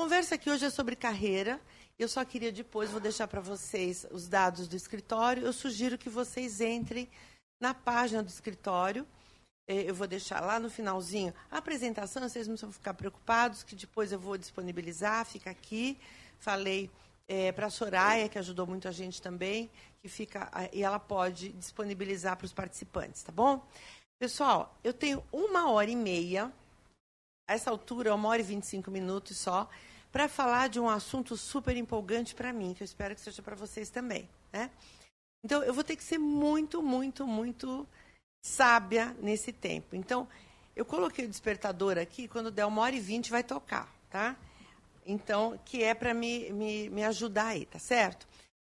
conversa aqui hoje é sobre carreira. Eu só queria depois, vou deixar para vocês os dados do escritório. Eu sugiro que vocês entrem na página do escritório. É, eu vou deixar lá no finalzinho a apresentação, vocês não precisam ficar preocupados, que depois eu vou disponibilizar, fica aqui. Falei é, para a Soraya, que ajudou muito a gente também, que fica e ela pode disponibilizar para os participantes, tá bom? Pessoal, eu tenho uma hora e meia, a essa altura, uma hora e vinte e cinco minutos só, para falar de um assunto super empolgante para mim, que eu espero que seja para vocês também, né? Então, eu vou ter que ser muito, muito, muito sábia nesse tempo. Então, eu coloquei o despertador aqui, quando der uma hora e vinte vai tocar, tá? Então, que é para me, me, me ajudar aí, tá certo?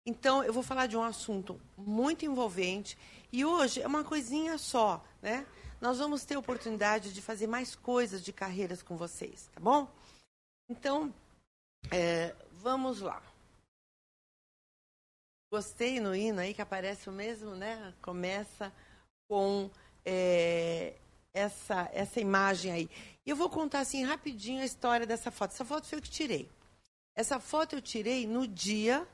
Então, eu vou falar de um assunto muito envolvente e hoje é uma coisinha só, né? Nós vamos ter oportunidade de fazer mais coisas de carreiras com vocês, tá bom? Então, é, vamos lá. Gostei no hino aí que aparece o mesmo, né? Começa com é, essa, essa imagem aí. E eu vou contar assim rapidinho a história dessa foto. Essa foto foi eu que tirei. Essa foto eu tirei no dia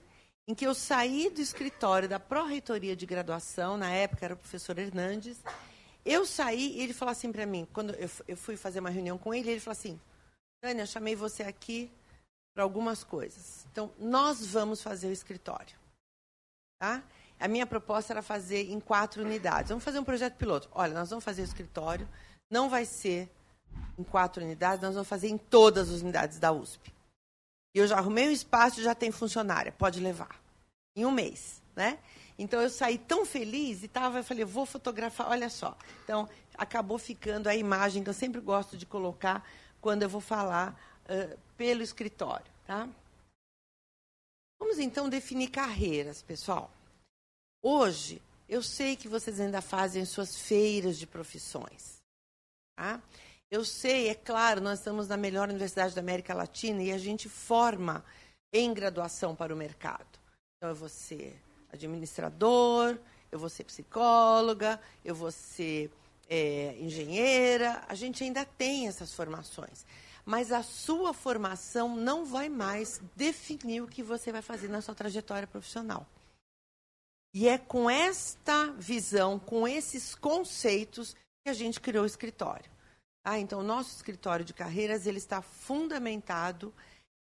em que eu saí do escritório da Pró-Reitoria de Graduação, na época era o professor Hernandes. Eu saí e ele falou assim para mim, quando eu, eu fui fazer uma reunião com ele, ele falou assim: Tânia, chamei você aqui para algumas coisas. Então, nós vamos fazer o escritório. Tá? A minha proposta era fazer em quatro unidades. Vamos fazer um projeto piloto. Olha, nós vamos fazer o escritório, não vai ser em quatro unidades, nós vamos fazer em todas as unidades da USP. E eu já arrumei um espaço, já tem funcionária, pode levar. Em um mês, né? Então eu saí tão feliz e tava, eu falei, vou fotografar, olha só. Então acabou ficando a imagem que eu sempre gosto de colocar quando eu vou falar uh, pelo escritório, tá? Vamos então definir carreiras, pessoal. Hoje eu sei que vocês ainda fazem suas feiras de profissões, tá? Eu sei, é claro, nós estamos na melhor universidade da América Latina e a gente forma em graduação para o mercado. Então, eu vou ser administrador, eu vou ser psicóloga, eu vou ser é, engenheira. A gente ainda tem essas formações. Mas a sua formação não vai mais definir o que você vai fazer na sua trajetória profissional. E é com esta visão, com esses conceitos, que a gente criou o escritório. Ah, então, o nosso escritório de carreiras ele está fundamentado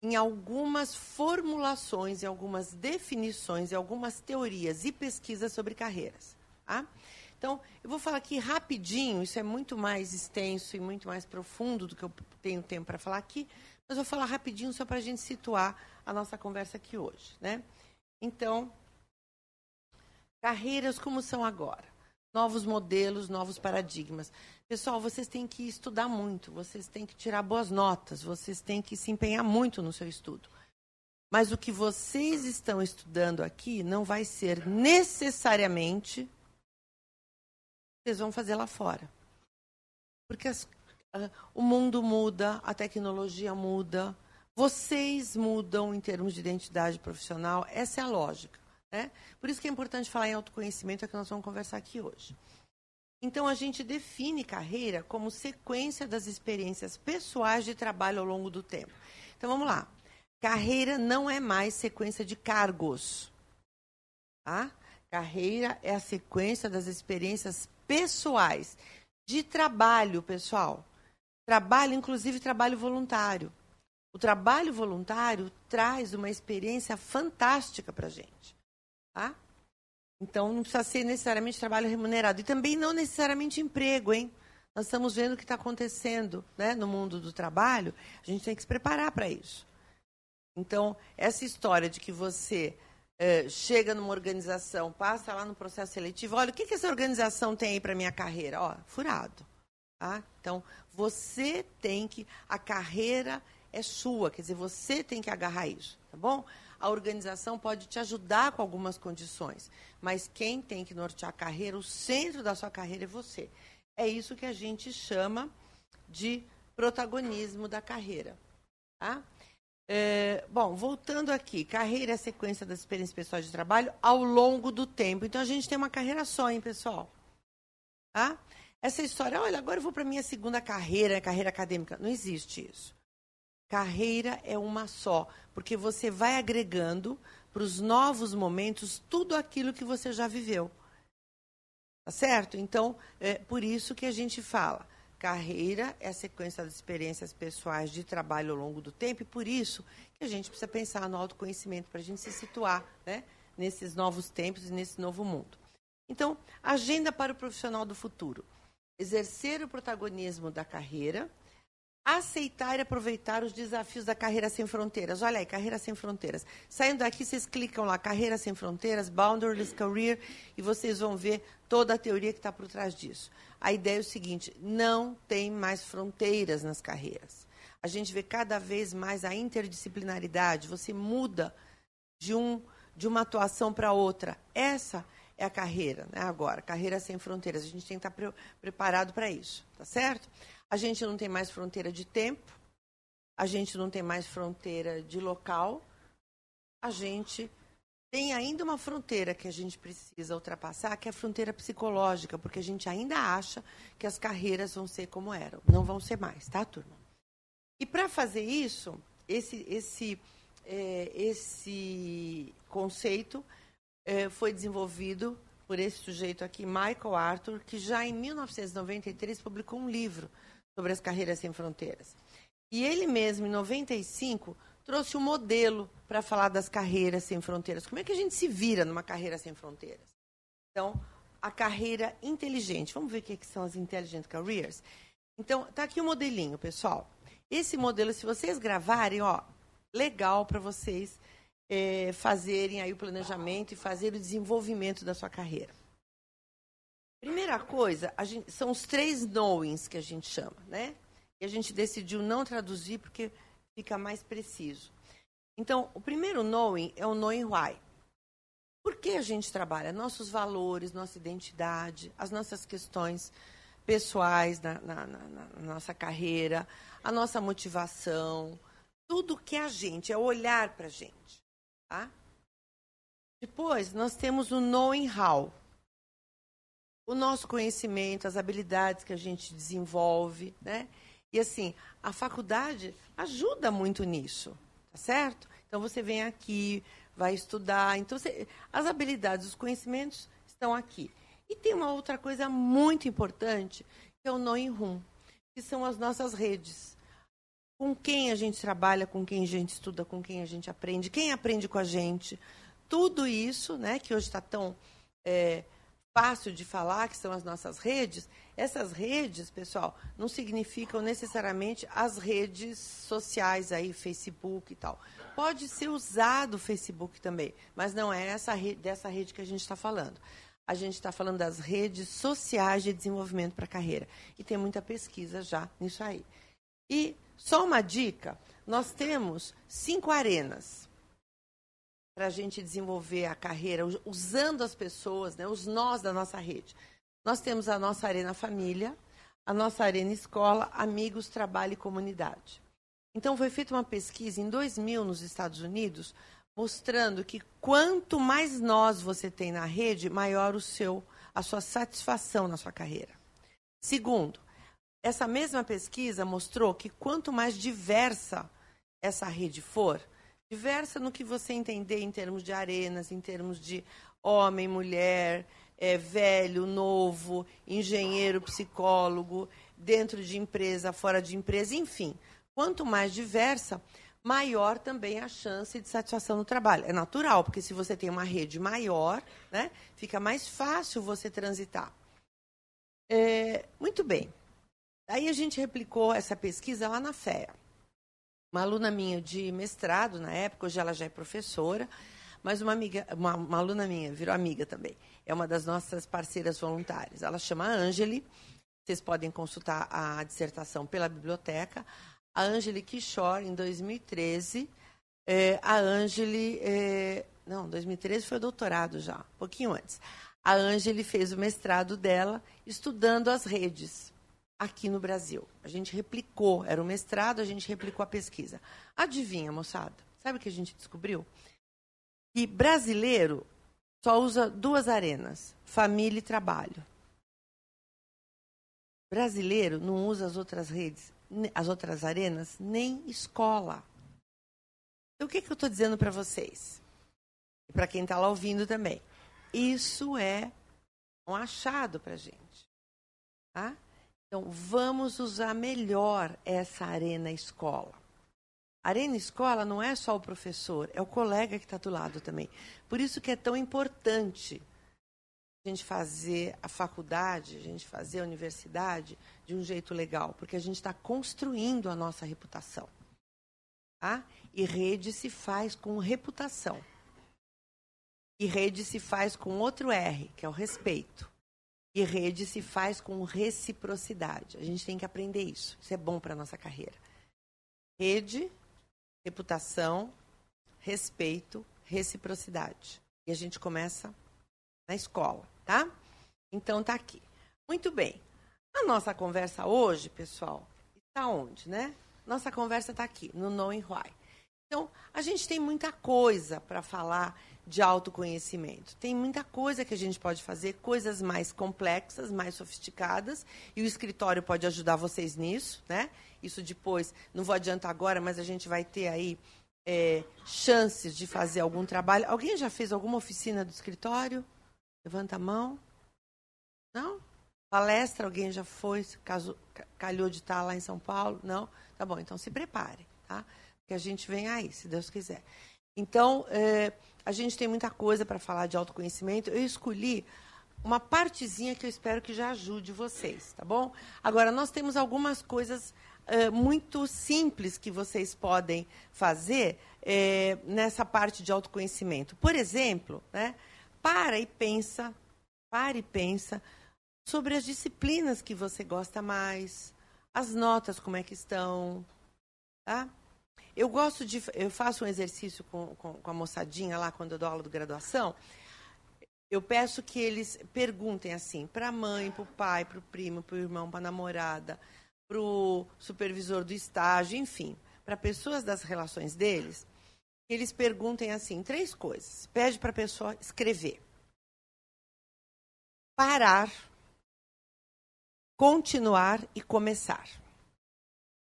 em algumas formulações, em algumas definições, em algumas teorias e pesquisas sobre carreiras. Tá? Então, eu vou falar aqui rapidinho, isso é muito mais extenso e muito mais profundo do que eu tenho tempo para falar aqui, mas vou falar rapidinho só para a gente situar a nossa conversa aqui hoje. Né? Então, carreiras como são agora? Novos modelos, novos paradigmas. Pessoal, vocês têm que estudar muito, vocês têm que tirar boas notas, vocês têm que se empenhar muito no seu estudo. Mas o que vocês estão estudando aqui não vai ser necessariamente vão fazer lá fora. Porque as, uh, o mundo muda, a tecnologia muda, vocês mudam em termos de identidade profissional, essa é a lógica. Né? Por isso que é importante falar em autoconhecimento, é que nós vamos conversar aqui hoje. Então, a gente define carreira como sequência das experiências pessoais de trabalho ao longo do tempo. Então, vamos lá. Carreira não é mais sequência de cargos. Tá? Carreira é a sequência das experiências pessoais de trabalho, pessoal. Trabalho, inclusive trabalho voluntário. O trabalho voluntário traz uma experiência fantástica para a gente. Tá? Então, não precisa ser necessariamente trabalho remunerado. E também não necessariamente emprego, hein? Nós estamos vendo o que está acontecendo né, no mundo do trabalho. A gente tem que se preparar para isso. Então, essa história de que você é, chega numa organização, passa lá no processo seletivo, olha, o que, que essa organização tem aí para minha carreira? Ó, furado. Tá? Então, você tem que. A carreira é sua, quer dizer, você tem que agarrar isso, tá bom? a organização pode te ajudar com algumas condições, mas quem tem que nortear a carreira, o centro da sua carreira é você. É isso que a gente chama de protagonismo da carreira. Tá? É, bom, voltando aqui, carreira é a sequência das experiências pessoais de trabalho ao longo do tempo. Então a gente tem uma carreira só, hein, pessoal? Tá? Essa história, olha, agora eu vou para minha segunda carreira, carreira acadêmica. Não existe isso. Carreira é uma só, porque você vai agregando para os novos momentos tudo aquilo que você já viveu. Tá certo? Então, é por isso que a gente fala. Carreira é a sequência das experiências pessoais de trabalho ao longo do tempo, e por isso que a gente precisa pensar no autoconhecimento, para a gente se situar né, nesses novos tempos e nesse novo mundo. Então, agenda para o profissional do futuro. Exercer o protagonismo da carreira, aceitar e aproveitar os desafios da Carreira Sem Fronteiras. Olha aí, Carreira Sem Fronteiras. Saindo daqui, vocês clicam lá, Carreira Sem Fronteiras, Boundaryless Career, e vocês vão ver toda a teoria que está por trás disso. A ideia é o seguinte: não tem mais fronteiras nas carreiras. A gente vê cada vez mais a interdisciplinaridade. Você muda de, um, de uma atuação para outra. Essa é a carreira, né? agora, carreira sem fronteiras. A gente tem que estar pre preparado para isso, tá certo? A gente não tem mais fronteira de tempo, a gente não tem mais fronteira de local, a gente tem ainda uma fronteira que a gente precisa ultrapassar, que é a fronteira psicológica, porque a gente ainda acha que as carreiras vão ser como eram. Não vão ser mais, tá, turma? E para fazer isso, esse, esse, é, esse conceito é, foi desenvolvido por esse sujeito aqui, Michael Arthur, que já em 1993 publicou um livro sobre as carreiras sem fronteiras. E ele mesmo, em 95, trouxe um modelo para falar das carreiras sem fronteiras. Como é que a gente se vira numa carreira sem fronteiras? Então, a carreira inteligente. Vamos ver o que, são as intelligent careers? Então, tá aqui o um modelinho, pessoal. Esse modelo, se vocês gravarem, ó, legal para vocês é, fazerem aí o planejamento e fazer o desenvolvimento da sua carreira. Primeira coisa, gente, são os três knowings que a gente chama, né? E a gente decidiu não traduzir porque fica mais preciso. Então, o primeiro knowing é o knowing why. Por que a gente trabalha? Nossos valores, nossa identidade, as nossas questões pessoais na, na, na, na nossa carreira, a nossa motivação, tudo que a gente, é olhar para a gente. Tá? Depois, nós temos o knowing how o nosso conhecimento, as habilidades que a gente desenvolve, né? E assim, a faculdade ajuda muito nisso, tá certo? Então você vem aqui, vai estudar, então você, as habilidades, os conhecimentos estão aqui. E tem uma outra coisa muito importante, que é o knowing room, que são as nossas redes. Com quem a gente trabalha, com quem a gente estuda, com quem a gente aprende, quem aprende com a gente. Tudo isso, né, que hoje está tão é, fácil de falar, que são as nossas redes, essas redes, pessoal, não significam necessariamente as redes sociais aí, Facebook e tal. Pode ser usado o Facebook também, mas não é essa rede, dessa rede que a gente está falando. A gente está falando das redes sociais de desenvolvimento para carreira. E tem muita pesquisa já nisso aí. E só uma dica: nós temos cinco arenas para a gente desenvolver a carreira usando as pessoas, né, os nós da nossa rede. Nós temos a nossa arena família, a nossa arena escola, amigos, trabalho e comunidade. Então foi feita uma pesquisa em 2000 nos Estados Unidos, mostrando que quanto mais nós você tem na rede, maior o seu a sua satisfação na sua carreira. Segundo, essa mesma pesquisa mostrou que quanto mais diversa essa rede for, diversa no que você entender em termos de arenas, em termos de homem, mulher, é, velho, novo, engenheiro, psicólogo, dentro de empresa, fora de empresa, enfim. Quanto mais diversa, maior também a chance de satisfação no trabalho. É natural, porque se você tem uma rede maior, né, fica mais fácil você transitar. É, muito bem. Aí a gente replicou essa pesquisa lá na FEA uma aluna minha de mestrado na época, hoje ela já é professora, mas uma amiga, uma, uma aluna minha virou amiga também. É uma das nossas parceiras voluntárias. Ela chama Angeli. Vocês podem consultar a dissertação pela biblioteca. A Angeli Kishore, em 2013. É, a Angeli. É, não, 2013 foi doutorado já, um pouquinho antes. A Angeli fez o mestrado dela estudando as redes aqui no Brasil. A gente replicou, era o mestrado, a gente replicou a pesquisa. Adivinha, moçada? Sabe o que a gente descobriu? Que brasileiro só usa duas arenas: família e trabalho. Brasileiro não usa as outras redes as outras arenas, nem escola. Então, o que, que eu estou dizendo para vocês? E para quem está lá ouvindo também. Isso é um achado para a gente. Tá? Então, vamos usar melhor essa arena escola. Arena escola não é só o professor, é o colega que está do lado também. Por isso que é tão importante a gente fazer a faculdade, a gente fazer a universidade de um jeito legal, porque a gente está construindo a nossa reputação. Tá? E rede se faz com reputação. E rede se faz com outro R, que é o respeito. E rede se faz com reciprocidade. A gente tem que aprender isso. Isso é bom para a nossa carreira. Rede, reputação, respeito, reciprocidade. E a gente começa na escola, tá? Então tá aqui. Muito bem. A nossa conversa hoje, pessoal, está onde, né? Nossa conversa está aqui, no Knowing Why. Então, a gente tem muita coisa para falar de autoconhecimento. Tem muita coisa que a gente pode fazer, coisas mais complexas, mais sofisticadas, e o escritório pode ajudar vocês nisso, né? Isso depois, não vou adiantar agora, mas a gente vai ter aí é, chances de fazer algum trabalho. Alguém já fez alguma oficina do escritório? Levanta a mão. Não? Palestra, alguém já foi, caso, calhou de estar lá em São Paulo? Não? Tá bom, então se prepare, tá? Que a gente vem aí, se Deus quiser. Então, é, a gente tem muita coisa para falar de autoconhecimento. Eu escolhi uma partezinha que eu espero que já ajude vocês, tá bom? Agora, nós temos algumas coisas é, muito simples que vocês podem fazer é, nessa parte de autoconhecimento. Por exemplo, né? para e pensa, para e pensa sobre as disciplinas que você gosta mais, as notas como é que estão, tá? Eu gosto de, eu faço um exercício com, com, com a moçadinha lá quando eu dou aula de graduação. Eu peço que eles perguntem assim para a mãe, para o pai, para o primo, para o irmão, para a namorada, para o supervisor do estágio, enfim, para pessoas das relações deles, eles perguntem assim, três coisas. Pede para a pessoa escrever. Parar, continuar e começar.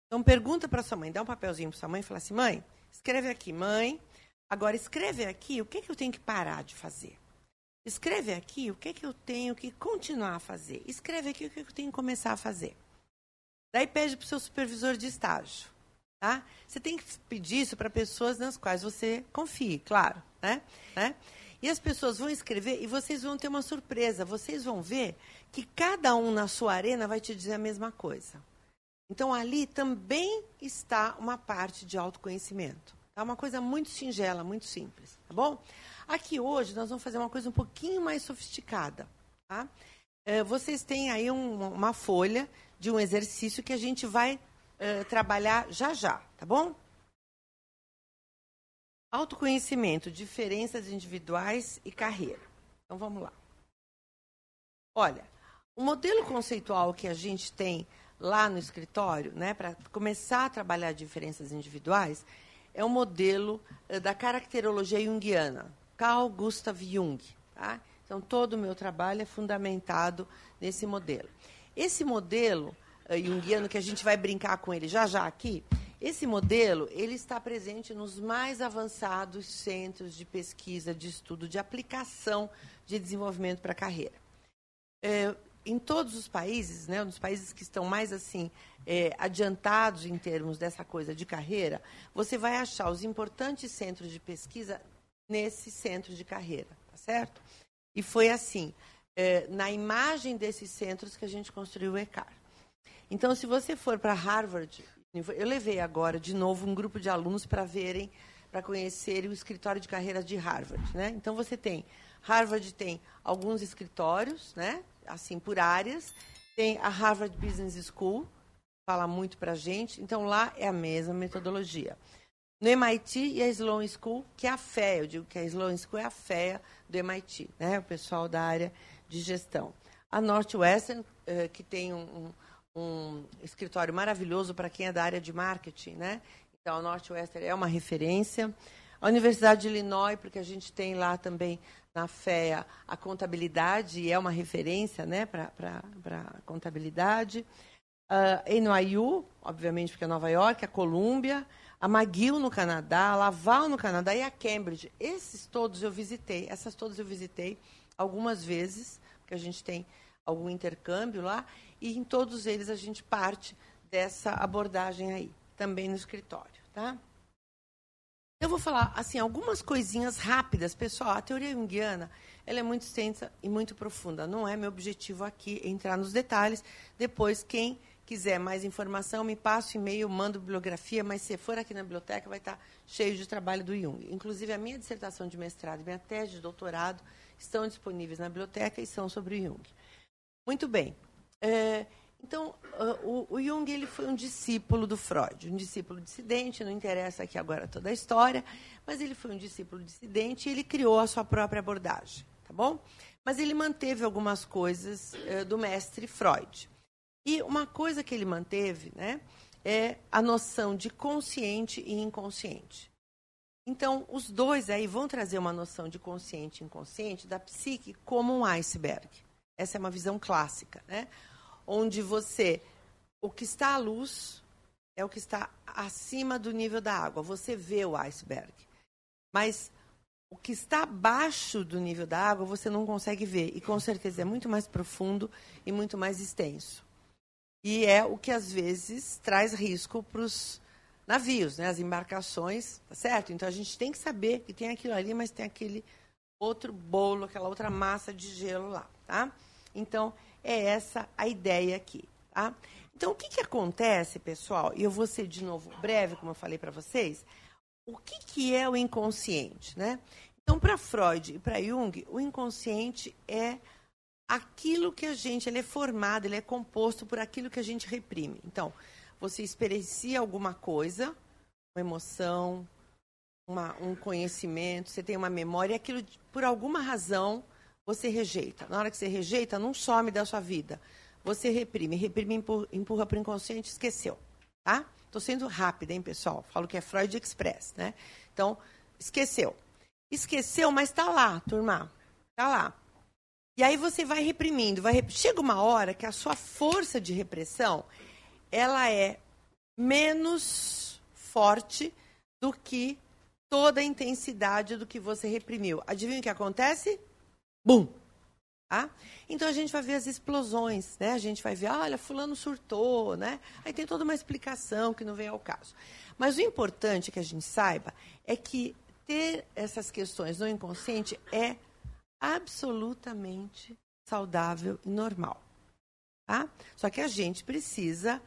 Então pergunta para sua mãe, dá um papelzinho para sua mãe e fala assim: "Mãe, escreve aqui, mãe. Agora escreve aqui o que que eu tenho que parar de fazer. Escreve aqui o que que eu tenho que continuar a fazer. Escreve aqui o que que eu tenho que começar a fazer." Daí pede para o seu supervisor de estágio. Tá? Você tem que pedir isso para pessoas nas quais você confie, claro. Né? né? E as pessoas vão escrever e vocês vão ter uma surpresa. Vocês vão ver que cada um na sua arena vai te dizer a mesma coisa. Então, ali também está uma parte de autoconhecimento. É tá? uma coisa muito singela, muito simples. Tá bom? Aqui hoje nós vamos fazer uma coisa um pouquinho mais sofisticada. Tá? É, vocês têm aí um, uma folha de um exercício que a gente vai uh, trabalhar já já, tá bom? Autoconhecimento, diferenças individuais e carreira. Então vamos lá. Olha, o modelo conceitual que a gente tem lá no escritório, né, para começar a trabalhar diferenças individuais, é o modelo uh, da caracterologia junguiana, Carl Gustav Jung. Tá? Então, todo o meu trabalho é fundamentado nesse modelo. Esse modelo uh, junguiano, que a gente vai brincar com ele já já aqui, esse modelo ele está presente nos mais avançados centros de pesquisa, de estudo, de aplicação de desenvolvimento para a carreira. É, em todos os países, né, nos países que estão mais assim é, adiantados em termos dessa coisa de carreira, você vai achar os importantes centros de pesquisa nesse centro de carreira, tá certo? E foi assim, é, na imagem desses centros que a gente construiu o ECAR. Então, se você for para Harvard, eu levei agora de novo um grupo de alunos para verem, para conhecerem o escritório de carreira de Harvard, né? Então você tem Harvard tem alguns escritórios, né? Assim por áreas. Tem a Harvard Business School, fala muito para gente. Então lá é a mesma metodologia. No MIT e a Sloan School, que é a FEA, eu digo que a Sloan School é a FEA do MIT, né? O pessoal da área de gestão. A Northwestern, eh, que tem um, um um escritório maravilhoso para quem é da área de marketing, né? Então, a Northwestern é uma referência. A Universidade de Illinois, porque a gente tem lá também na FEA a contabilidade é uma referência né, para a contabilidade. a NYU, obviamente porque é Nova York, a Columbia, a McGill no Canadá, a Laval no Canadá e a Cambridge. Esses todos eu visitei, essas todas eu visitei algumas vezes, porque a gente tem algum intercâmbio lá, e em todos eles a gente parte dessa abordagem aí, também no escritório, tá? Eu vou falar assim algumas coisinhas rápidas, pessoal. A teoria junguiana ela é muito extensa e muito profunda. Não é meu objetivo aqui entrar nos detalhes. Depois, quem quiser mais informação, me passa o e-mail, mando bibliografia, mas se for aqui na biblioteca, vai estar cheio de trabalho do Jung. Inclusive, a minha dissertação de mestrado e minha tese de doutorado estão disponíveis na biblioteca e são sobre o Jung. Muito bem. É, então, uh, o, Jung ele foi um discípulo do Freud, um discípulo dissidente, não interessa aqui agora toda a história, mas ele foi um discípulo dissidente e ele criou a sua própria abordagem, tá bom? Mas ele manteve algumas coisas uh, do mestre Freud. E uma coisa que ele manteve né, é a noção de consciente e inconsciente. Então, os dois aí vão trazer uma noção de consciente e inconsciente da psique como um iceberg. Essa é uma visão clássica, né? Onde você, o que está à luz é o que está acima do nível da água. Você vê o iceberg. Mas o que está abaixo do nível da água você não consegue ver. E com certeza é muito mais profundo e muito mais extenso. E é o que às vezes traz risco para os navios, né? as embarcações, tá certo? Então a gente tem que saber que tem aquilo ali, mas tem aquele outro bolo, aquela outra massa de gelo lá. Tá? Então, é essa a ideia aqui. Tá? Então, o que, que acontece, pessoal? E eu vou ser de novo breve, como eu falei para vocês. O que, que é o inconsciente? Né? Então, para Freud e para Jung, o inconsciente é aquilo que a gente, ele é formado, ele é composto por aquilo que a gente reprime. Então, você experiencia alguma coisa, uma emoção, uma, um conhecimento, você tem uma memória, e aquilo, por alguma razão, você rejeita. Na hora que você rejeita, não some da sua vida. Você reprime. Reprime, empurra para o inconsciente, esqueceu. Tá? Estou sendo rápida, hein, pessoal? Falo que é Freud Express, né? Então, esqueceu. Esqueceu, mas está lá, turma. Está lá. E aí você vai reprimindo. Vai rep... Chega uma hora que a sua força de repressão ela é menos forte do que toda a intensidade do que você reprimiu. Adivinha o que acontece? Bum! Tá? Então a gente vai ver as explosões, né? A gente vai ver, olha, fulano surtou, né? Aí tem toda uma explicação que não vem ao caso. Mas o importante que a gente saiba é que ter essas questões no inconsciente é absolutamente saudável e normal. Tá? Só que a gente precisa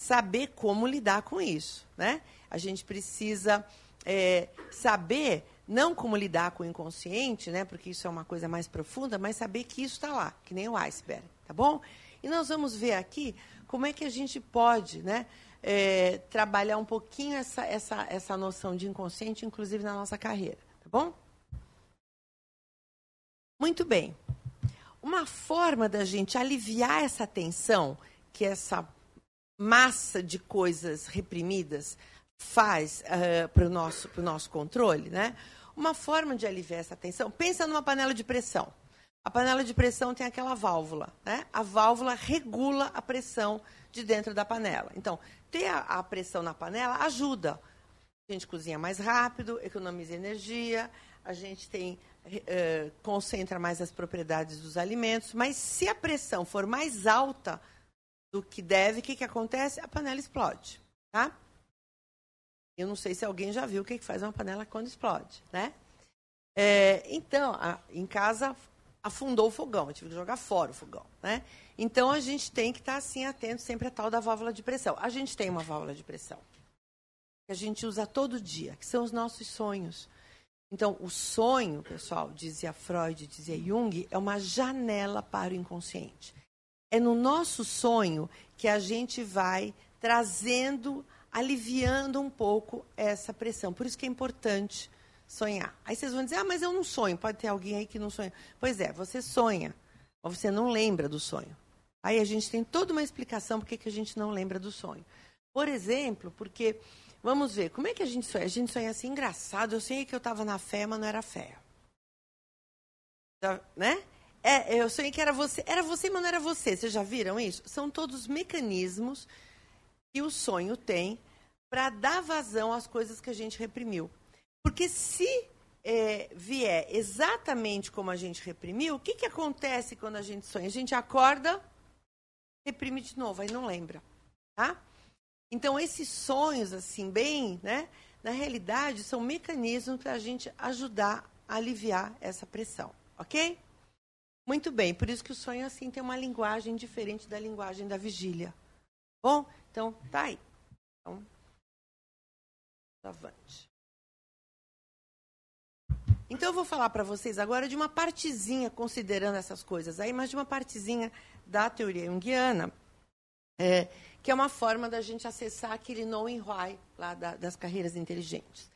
saber como lidar com isso, né? A gente precisa é, saber não como lidar com o inconsciente, né? Porque isso é uma coisa mais profunda, mas saber que isso está lá, que nem o iceberg, tá bom? E nós vamos ver aqui como é que a gente pode, né? É, trabalhar um pouquinho essa, essa, essa noção de inconsciente, inclusive na nossa carreira, tá bom? Muito bem. Uma forma da gente aliviar essa tensão, que essa massa de coisas reprimidas faz uh, para o nosso, nosso controle, né? Uma forma de aliviar essa tensão, pensa numa panela de pressão. A panela de pressão tem aquela válvula, né? A válvula regula a pressão de dentro da panela. Então, ter a, a pressão na panela ajuda. A gente cozinha mais rápido, economiza energia, a gente tem uh, concentra mais as propriedades dos alimentos, mas se a pressão for mais alta do que deve, o que, que acontece? A panela explode, tá? Eu não sei se alguém já viu o que, faz uma panela quando explode, né? É, então, a, em casa afundou o fogão, eu tive que jogar fora o fogão, né? Então a gente tem que estar assim atento sempre à tal da válvula de pressão. A gente tem uma válvula de pressão que a gente usa todo dia, que são os nossos sonhos. Então, o sonho, pessoal, dizia Freud, dizia Jung, é uma janela para o inconsciente. É no nosso sonho que a gente vai trazendo, aliviando um pouco essa pressão. Por isso que é importante sonhar. Aí vocês vão dizer, ah, mas eu não sonho. Pode ter alguém aí que não sonha. Pois é, você sonha, mas você não lembra do sonho. Aí a gente tem toda uma explicação por que a gente não lembra do sonho. Por exemplo, porque Vamos ver, como é que a gente sonha? A gente sonha assim, engraçado. Eu sonhei que eu estava na fé, mas não era fé. Tá, né? É, eu sonhei que era você. Era você, mas não era você. Vocês já viram isso? São todos mecanismos que o sonho tem para dar vazão às coisas que a gente reprimiu. Porque se é, vier exatamente como a gente reprimiu, o que, que acontece quando a gente sonha? A gente acorda, reprime de novo, aí não lembra. Tá? Então, esses sonhos, assim, bem, né? Na realidade, são mecanismos para a gente ajudar a aliviar essa pressão, ok? Muito bem, por isso que o sonho, assim, tem uma linguagem diferente da linguagem da vigília. Bom, então, tá aí. Então, avante. Então eu vou falar para vocês agora de uma partezinha, considerando essas coisas aí, mas de uma partezinha da teoria junguiana, é, que é uma forma da gente acessar aquele knowing why lá da, das carreiras inteligentes.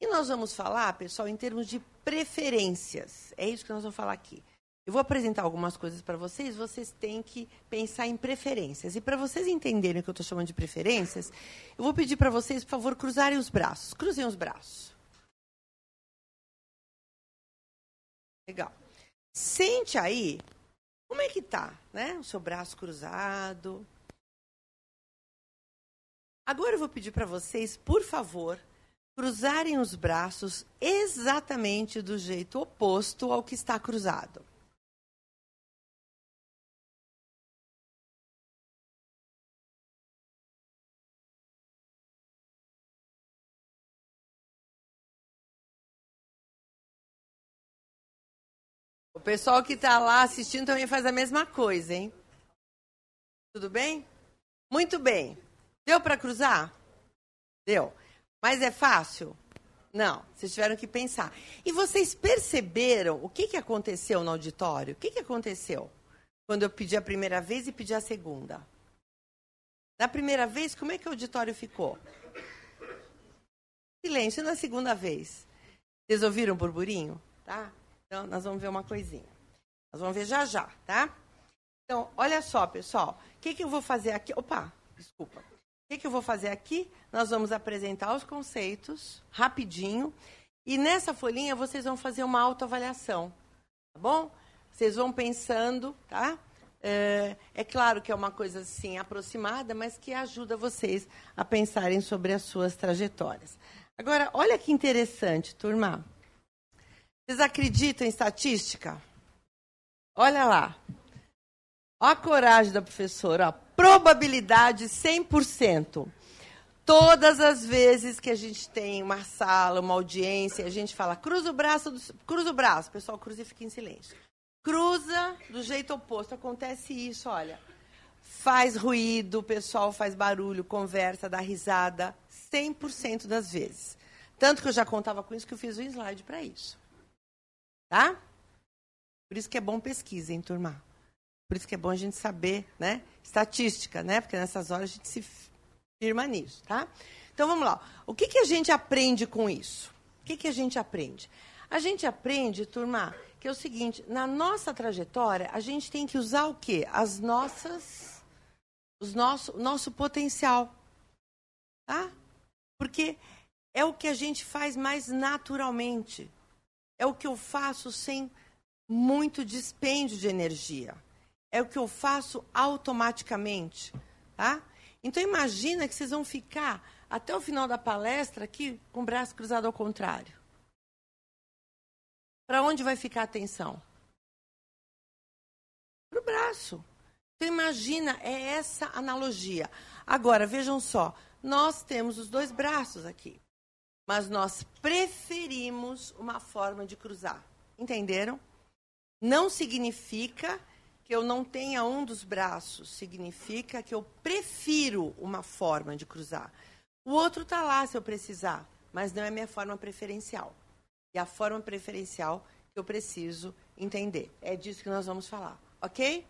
E nós vamos falar, pessoal, em termos de preferências. É isso que nós vamos falar aqui. Eu vou apresentar algumas coisas para vocês, vocês têm que pensar em preferências. E para vocês entenderem o que eu estou chamando de preferências, eu vou pedir para vocês, por favor, cruzarem os braços. Cruzem os braços. Legal. Sente aí, como é que tá, né? O seu braço cruzado. Agora eu vou pedir para vocês, por favor, cruzarem os braços exatamente do jeito oposto ao que está cruzado. O pessoal que está lá assistindo também faz a mesma coisa, hein? Tudo bem? Muito bem. Deu para cruzar? Deu. Mas é fácil? Não. Vocês tiveram que pensar. E vocês perceberam o que, que aconteceu no auditório? O que, que aconteceu quando eu pedi a primeira vez e pedi a segunda? Na primeira vez, como é que o auditório ficou? Silêncio. Na segunda vez? Vocês ouviram o burburinho? Tá? Então, nós vamos ver uma coisinha. Nós vamos ver já já, tá? Então, olha só, pessoal. O que, que eu vou fazer aqui? Opa, desculpa. O que, que eu vou fazer aqui? Nós vamos apresentar os conceitos rapidinho. E nessa folhinha vocês vão fazer uma autoavaliação. Tá bom? Vocês vão pensando, tá? É, é, claro que é uma coisa assim aproximada, mas que ajuda vocês a pensarem sobre as suas trajetórias. Agora, olha que interessante, turma. Vocês acreditam em estatística? Olha lá. Olha a coragem da professora. Ó. Probabilidade 100%. Todas as vezes que a gente tem uma sala, uma audiência, a gente fala, cruza o braço, do... cruza o braço. O pessoal cruza e fica em silêncio. Cruza do jeito oposto. Acontece isso, olha. Faz ruído, o pessoal faz barulho, conversa, dá risada, 100% das vezes. Tanto que eu já contava com isso que eu fiz um slide para isso. Tá? Por isso que é bom pesquisa, hein, turma? Por isso que é bom a gente saber, né? Estatística, né? Porque nessas horas a gente se firma nisso, tá? Então vamos lá. O que, que a gente aprende com isso? O que, que a gente aprende? A gente aprende, turma, que é o seguinte: na nossa trajetória, a gente tem que usar o quê? As nossas. Os nosso, nosso potencial. Tá? Porque é o que a gente faz mais naturalmente é o que eu faço sem muito dispêndio de energia. É o que eu faço automaticamente, tá? Então imagina que vocês vão ficar até o final da palestra aqui com o braço cruzado ao contrário. Para onde vai ficar a atenção? Para o braço. Então imagina, é essa analogia. Agora, vejam só, nós temos os dois braços aqui mas nós preferimos uma forma de cruzar. Entenderam? Não significa que eu não tenha um dos braços, significa que eu prefiro uma forma de cruzar. O outro está lá se eu precisar, mas não é minha forma preferencial. E a forma preferencial que eu preciso entender. É disso que nós vamos falar, ok?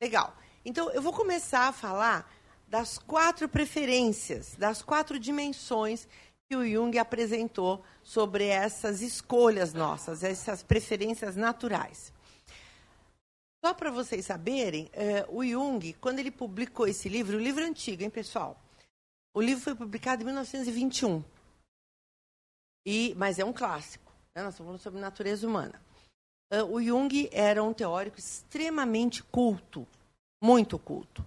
Legal. Então, eu vou começar a falar das quatro preferências, das quatro dimensões que o Jung apresentou sobre essas escolhas nossas, essas preferências naturais. Só para vocês saberem, eh, o Jung, quando ele publicou esse livro, o livro é antigo, hein, pessoal? O livro foi publicado em 1921. E, mas é um clássico. Né? Nós estamos falando sobre natureza humana. Uh, o Jung era um teórico extremamente culto, muito culto.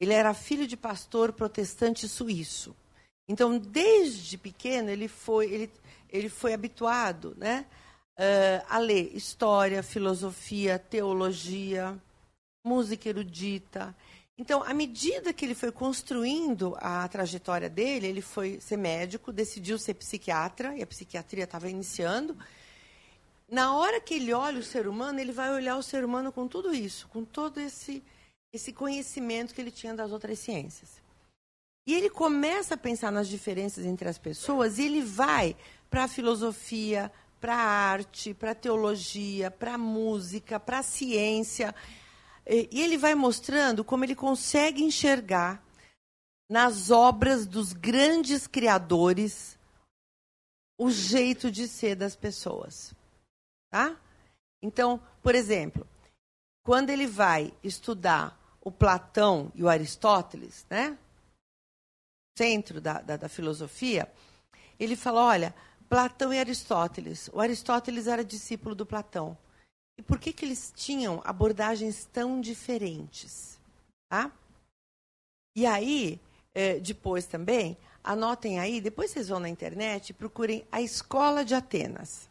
Ele era filho de pastor protestante suíço. Então, desde pequeno, ele foi, ele, ele foi habituado né, uh, a ler história, filosofia, teologia, música erudita. Então, à medida que ele foi construindo a trajetória dele, ele foi ser médico, decidiu ser psiquiatra, e a psiquiatria estava iniciando. Na hora que ele olha o ser humano, ele vai olhar o ser humano com tudo isso, com todo esse, esse conhecimento que ele tinha das outras ciências. E ele começa a pensar nas diferenças entre as pessoas e ele vai para a filosofia, para a arte, para a teologia, para a música, para a ciência. E ele vai mostrando como ele consegue enxergar nas obras dos grandes criadores o jeito de ser das pessoas. Tá? Então, por exemplo, quando ele vai estudar o Platão e o Aristóteles, né? Centro da, da, da filosofia, ele fala: olha, Platão e Aristóteles. O Aristóteles era discípulo do Platão. E por que, que eles tinham abordagens tão diferentes? Tá? E aí, é, depois também, anotem aí, depois vocês vão na internet e procurem a Escola de Atenas.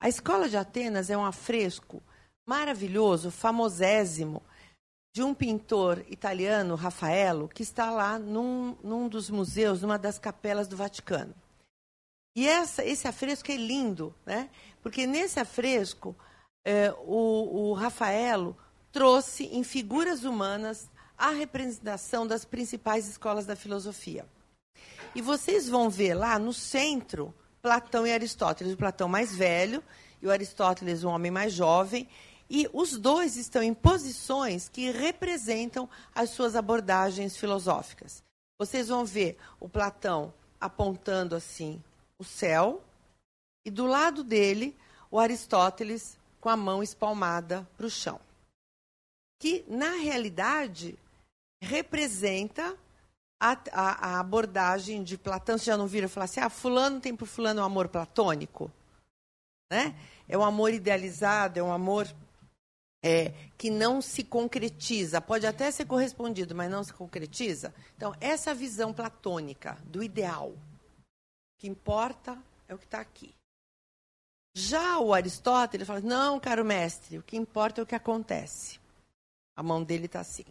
A Escola de Atenas é um afresco maravilhoso, famosésimo, de um pintor italiano, Rafaelo, que está lá num, num dos museus, numa das capelas do Vaticano. E essa, esse afresco é lindo, né? porque nesse afresco é, o, o Rafaelo trouxe em figuras humanas a representação das principais escolas da filosofia. E vocês vão ver lá no centro Platão e Aristóteles, o Platão mais velho e o Aristóteles um homem mais jovem, e os dois estão em posições que representam as suas abordagens filosóficas. Vocês vão ver o Platão apontando assim o céu, e do lado dele, o Aristóteles com a mão espalmada para o chão. Que, na realidade, representa a, a, a, abordagem de Platão. Vocês já não viram falar assim: ah, Fulano tem por Fulano um amor platônico? Né? É um amor idealizado, é um amor é, que não se concretiza, pode até ser correspondido, mas não se concretiza. Então, essa visão platônica do ideal, o que importa é o que está aqui. Já o Aristóteles fala: não, caro mestre, o que importa é o que acontece. A mão dele está assim.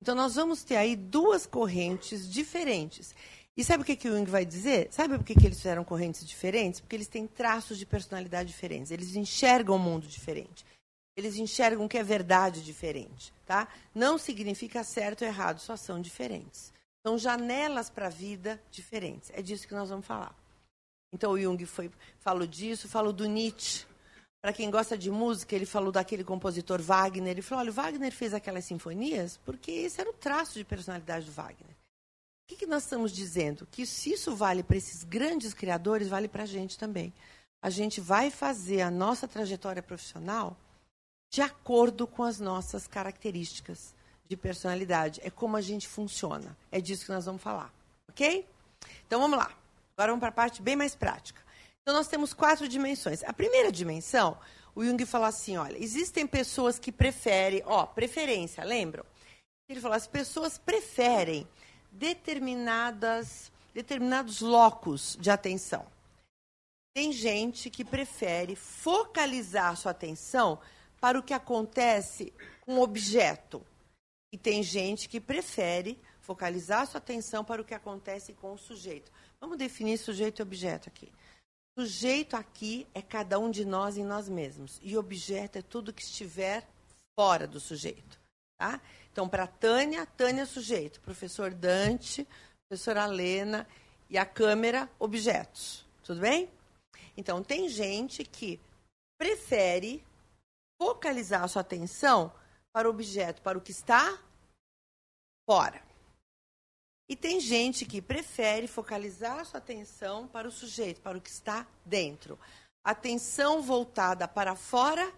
Então, nós vamos ter aí duas correntes diferentes. E sabe o que, que o Jung vai dizer? Sabe por que, que eles fizeram correntes diferentes? Porque eles têm traços de personalidade diferentes. Eles enxergam o mundo diferente eles enxergam que é verdade diferente. Tá? Não significa certo ou errado, só são diferentes. São janelas para a vida diferentes. É disso que nós vamos falar. Então o Jung foi, falou disso, falou do Nietzsche. Para quem gosta de música, ele falou daquele compositor Wagner. Ele falou: olha, o Wagner fez aquelas sinfonias porque esse era o traço de personalidade do Wagner. O que, que nós estamos dizendo? Que se isso vale para esses grandes criadores, vale para a gente também. A gente vai fazer a nossa trajetória profissional de acordo com as nossas características de personalidade. É como a gente funciona. É disso que nós vamos falar. Ok? Então vamos lá. Agora vamos para a parte bem mais prática. Então nós temos quatro dimensões. A primeira dimensão, o Jung falou assim: olha, existem pessoas que preferem, ó, preferência, lembram? Ele falou: as pessoas preferem determinadas, determinados locos de atenção. Tem gente que prefere focalizar sua atenção para o que acontece com o objeto. E tem gente que prefere focalizar sua atenção para o que acontece com o sujeito. Vamos definir sujeito e objeto aqui. Sujeito aqui é cada um de nós em nós mesmos. E objeto é tudo que estiver fora do sujeito. Tá? Então, para Tânia, Tânia é sujeito. Professor Dante, professora Lena e a câmera, objetos. Tudo bem? Então, tem gente que prefere focalizar a sua atenção para o objeto, para o que está fora. E tem gente que prefere focalizar a sua atenção para o sujeito, para o que está dentro. Atenção voltada para fora,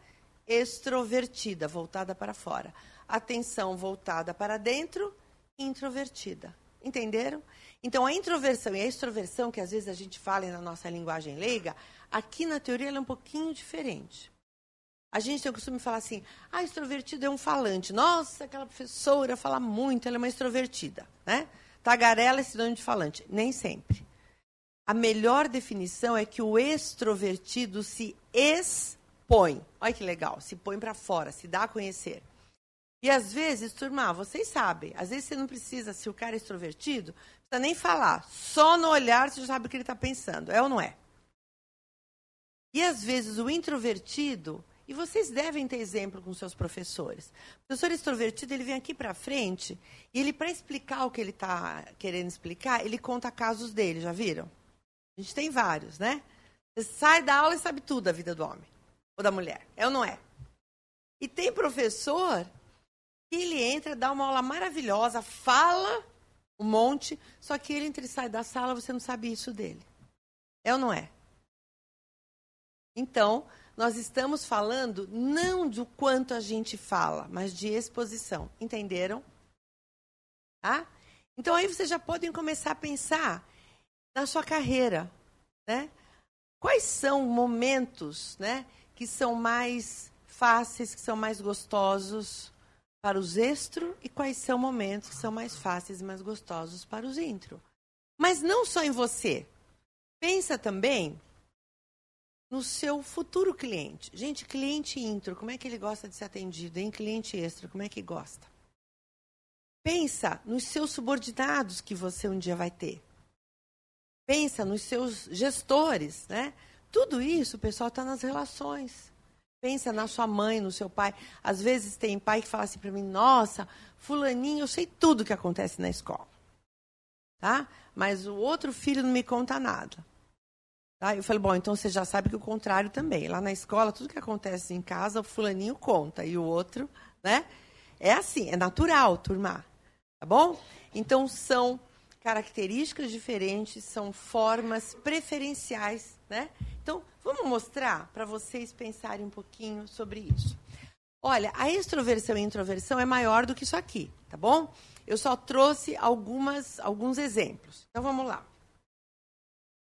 extrovertida, voltada para fora. Atenção voltada para dentro, introvertida. Entenderam? Então, a introversão e a extroversão, que às vezes a gente fala na nossa linguagem leiga, aqui na teoria ela é um pouquinho diferente. A gente tem o costume de falar assim, ah, extrovertido é um falante. Nossa, aquela professora fala muito, ela é uma extrovertida. Né? Tagarela é sinônimo de falante. Nem sempre. A melhor definição é que o extrovertido se expõe. Olha que legal, se põe para fora, se dá a conhecer. E às vezes, turma, vocês sabem, às vezes você não precisa, se o cara é extrovertido, precisa nem falar. Só no olhar você já sabe o que ele está pensando. É ou não é? E às vezes o introvertido, e vocês devem ter exemplo com seus professores. O professor extrovertido, ele vem aqui para frente, e ele, para explicar o que ele está querendo explicar, ele conta casos dele, já viram? A gente tem vários, né? Você sai da aula e sabe tudo da vida do homem ou da mulher. É ou não é? E tem professor que ele entra, dá uma aula maravilhosa, fala um monte, só que ele entra e sai da sala, você não sabe isso dele. É ou não é? Então, nós estamos falando não do quanto a gente fala, mas de exposição. Entenderam? Tá? Então aí vocês já podem começar a pensar na sua carreira, né? Quais são momentos, né, que são mais fáceis, que são mais gostosos para os extro e quais são momentos que são mais fáceis e mais gostosos para os intro? Mas não só em você. Pensa também no seu futuro cliente. Gente, cliente intro, como é que ele gosta de ser atendido? Em cliente extra, como é que gosta? Pensa nos seus subordinados que você um dia vai ter. Pensa nos seus gestores, né? Tudo isso, pessoal, está nas relações. Pensa na sua mãe, no seu pai. Às vezes tem pai que fala assim para mim: Nossa, Fulaninho, eu sei tudo que acontece na escola. Tá? Mas o outro filho não me conta nada. Tá? Eu falei: Bom, então você já sabe que o contrário também. Lá na escola, tudo que acontece em casa, o Fulaninho conta. E o outro, né? É assim, é natural, turma. Tá bom? Então são características diferentes, são formas preferenciais, né? Então, vamos mostrar para vocês pensarem um pouquinho sobre isso. Olha, a extroversão e a introversão é maior do que isso aqui, tá bom? Eu só trouxe algumas, alguns exemplos. Então, vamos lá.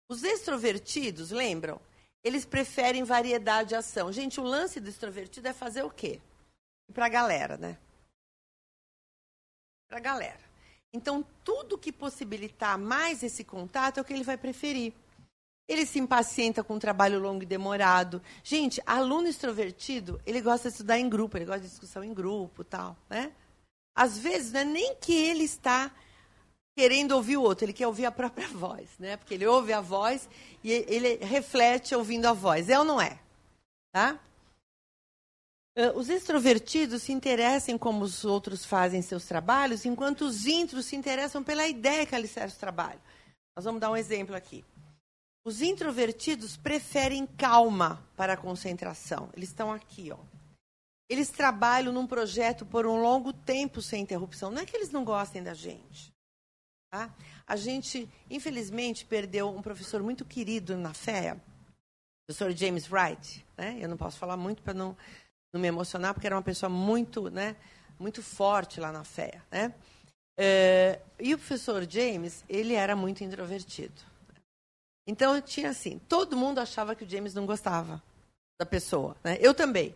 Os extrovertidos, lembram? Eles preferem variedade de ação. Gente, o lance do extrovertido é fazer o quê? Para a galera, né? Para a galera. Então, tudo que possibilitar mais esse contato é o que ele vai preferir. Ele se impacienta com trabalho longo e demorado. Gente, aluno extrovertido, ele gosta de estudar em grupo, ele gosta de discussão em grupo, tal, né? Às vezes, não é nem que ele está querendo ouvir o outro, ele quer ouvir a própria voz, né? Porque ele ouve a voz e ele reflete ouvindo a voz. É ou não é? Tá? Uh, os extrovertidos se interessam como os outros fazem seus trabalhos, enquanto os intros se interessam pela ideia que alicerça o trabalho. Nós vamos dar um exemplo aqui. Os introvertidos preferem calma para a concentração. Eles estão aqui, ó. Eles trabalham num projeto por um longo tempo sem interrupção. Não é que eles não gostem da gente. Tá? A gente, infelizmente, perdeu um professor muito querido na FEA, o professor James Wright. Né? Eu não posso falar muito para não não me emocionar, porque era uma pessoa muito, né, muito forte lá na fé. Né? É, e o professor James, ele era muito introvertido. Então, tinha assim, todo mundo achava que o James não gostava da pessoa. Né? Eu também.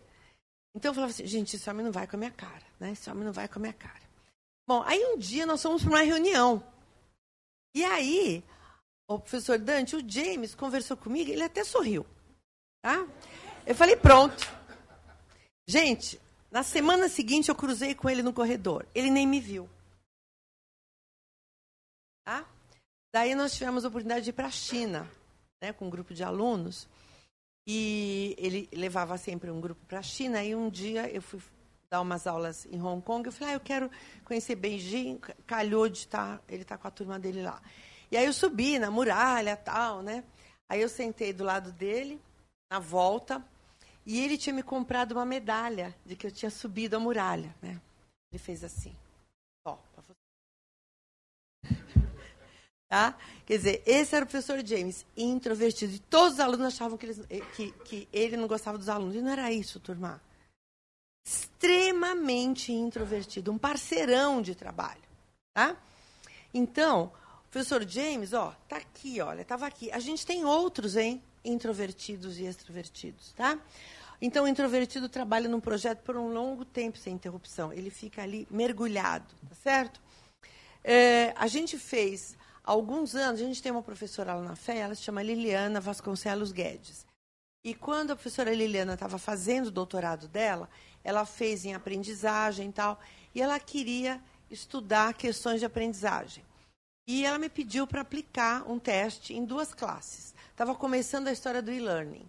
Então, eu falava assim, gente, esse homem não vai com a minha cara. Né? Esse homem não vai com a minha cara. Bom, aí um dia nós fomos para uma reunião. E aí, o professor Dante, o James, conversou comigo, ele até sorriu. Tá? Eu falei, pronto. Gente, na semana seguinte eu cruzei com ele no corredor. Ele nem me viu. Tá? Daí nós tivemos a oportunidade de ir para a China, né, com um grupo de alunos. E ele levava sempre um grupo para a China. E um dia eu fui dar umas aulas em Hong Kong. Eu falei, ah, eu quero conhecer Beijing. Calhou de estar, tá, ele está com a turma dele lá. E aí eu subi na muralha tal, né? Aí eu sentei do lado dele, na volta. E ele tinha me comprado uma medalha de que eu tinha subido a muralha. Né? Ele fez assim. Ó, pra você. tá? Quer dizer, esse era o professor James, introvertido. E todos os alunos achavam que, eles, que, que ele não gostava dos alunos. E não era isso, turma. Extremamente introvertido, um parceirão de trabalho. Tá? Então, o professor James, ó, tá aqui, olha, estava aqui. A gente tem outros, hein? Introvertidos e extrovertidos, tá? Então, o introvertido trabalha num projeto por um longo tempo sem interrupção. Ele fica ali mergulhado, tá certo? É, a gente fez, há alguns anos, a gente tem uma professora lá na Fé, ela se chama Liliana Vasconcelos Guedes. E quando a professora Liliana estava fazendo o doutorado dela, ela fez em aprendizagem e tal, e ela queria estudar questões de aprendizagem. E ela me pediu para aplicar um teste em duas classes. Estava começando a história do e-learning.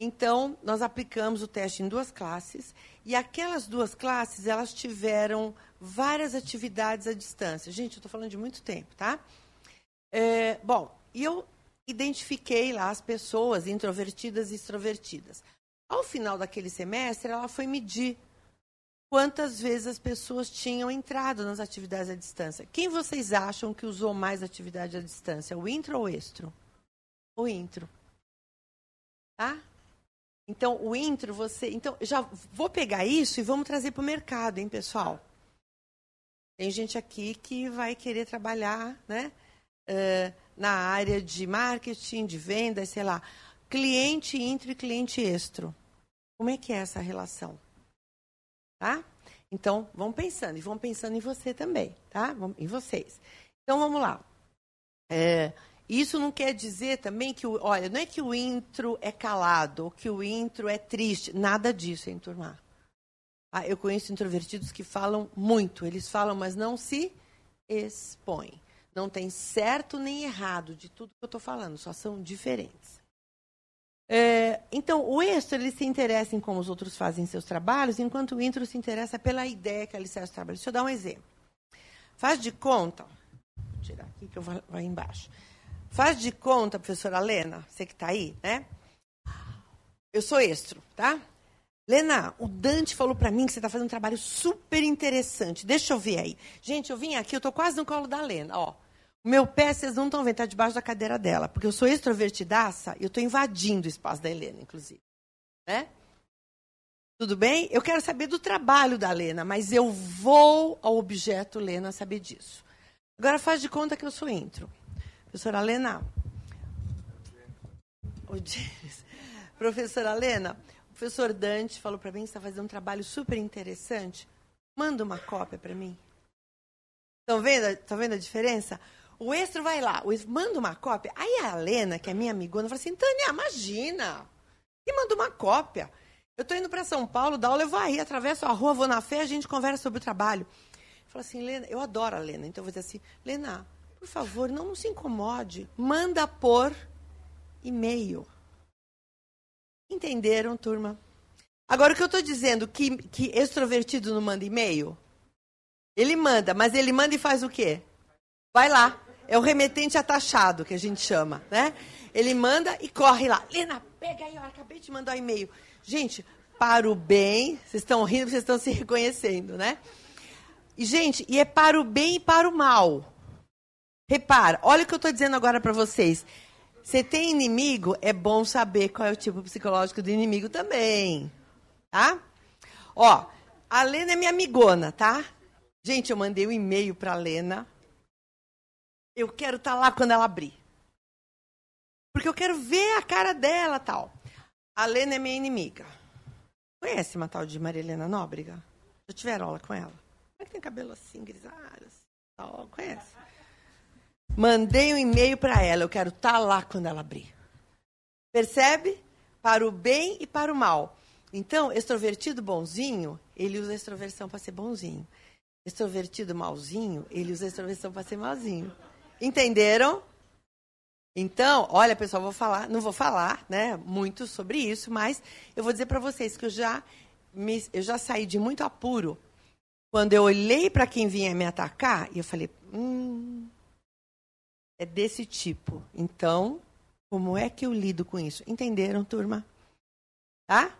Então, nós aplicamos o teste em duas classes e aquelas duas classes, elas tiveram várias atividades à distância. Gente, eu estou falando de muito tempo, tá? É, bom, e eu identifiquei lá as pessoas introvertidas e extrovertidas. Ao final daquele semestre, ela foi medir quantas vezes as pessoas tinham entrado nas atividades à distância. Quem vocês acham que usou mais atividade à distância, o intro ou o extro? O intro. Tá? Então, o intro, você. Então, já vou pegar isso e vamos trazer para o mercado, hein, pessoal? Tem gente aqui que vai querer trabalhar né, uh, na área de marketing, de vendas, sei lá. Cliente intro e cliente extro. Como é que é essa relação? Tá? Então, vamos pensando. E vamos pensando em você também, tá? Em vocês. Então, vamos lá. É, isso não quer dizer também que, o, olha, não é que o intro é calado, ou que o intro é triste. Nada disso, hein, turma? Ah, eu conheço introvertidos que falam muito. Eles falam, mas não se expõem. Não tem certo nem errado de tudo que eu estou falando, só são diferentes. É, então, o extra ele se interessa em como os outros fazem seus trabalhos, enquanto o intro se interessa pela ideia que alicerce o trabalho. Deixa eu dar um exemplo. Faz de conta, vou tirar aqui que eu vou, vou embaixo. Faz de conta, professora Lena, você que está aí, né? Eu sou extro, tá? Lena, o Dante falou para mim que você está fazendo um trabalho super interessante. Deixa eu ver aí. Gente, eu vim aqui, eu estou quase no colo da Lena, ó. Meu pé, vocês não estão vendo, está debaixo da cadeira dela. Porque eu sou extrovertidaça e eu estou invadindo o espaço da Helena, inclusive. Né? Tudo bem? Eu quero saber do trabalho da Lena, mas eu vou ao objeto Lena saber disso. Agora faz de conta que eu sou intro. Professora Lena. Professora Lena, o professor Dante falou para mim que está fazendo um trabalho super interessante. Manda uma cópia para mim. Estão vendo, estão vendo a diferença? O extra vai lá, o extra manda uma cópia. Aí a Lena, que é minha amigona, fala assim: Tânia, imagina! E manda uma cópia. Eu estou indo para São Paulo, dar aula, eu vou aí, atravesso a rua, vou na fé, a gente conversa sobre o trabalho. Fala assim, Lena, eu adoro a Lena, então eu vou dizer assim, Lena, por favor, não, não se incomode. Manda por e-mail. Entenderam, turma? Agora, o que eu estou dizendo, que, que extrovertido não manda e-mail? Ele manda, mas ele manda e faz o quê? Vai lá. É o remetente atachado, que a gente chama, né? Ele manda e corre lá. Lena, pega aí, eu acabei de mandar um e-mail. Gente, para o bem, vocês estão rindo, vocês estão se reconhecendo, né? E, gente, e é para o bem e para o mal. Repara, olha o que eu estou dizendo agora para vocês. Você tem inimigo, é bom saber qual é o tipo psicológico do inimigo também. Tá? Ó, a Lena é minha amigona, tá? Gente, eu mandei um e-mail para a Lena. Eu quero estar tá lá quando ela abrir. Porque eu quero ver a cara dela tal. A Lena é minha inimiga. Conhece uma tal de Maria Helena Nóbrega? Já tiveram aula com ela? Como é que tem cabelo assim, grisalho? Assim, tal? Conhece? Mandei um e-mail para ela, eu quero estar tá lá quando ela abrir. Percebe? Para o bem e para o mal. Então, extrovertido bonzinho, ele usa extroversão para ser bonzinho. Extrovertido malzinho, ele usa extroversão para ser malzinho. Entenderam? Então, olha, pessoal, vou falar, não vou falar, né, muito sobre isso, mas eu vou dizer para vocês que eu já me, eu já saí de muito apuro quando eu olhei para quem vinha me atacar e eu falei, hum, é desse tipo. Então, como é que eu lido com isso? Entenderam, turma? Tá?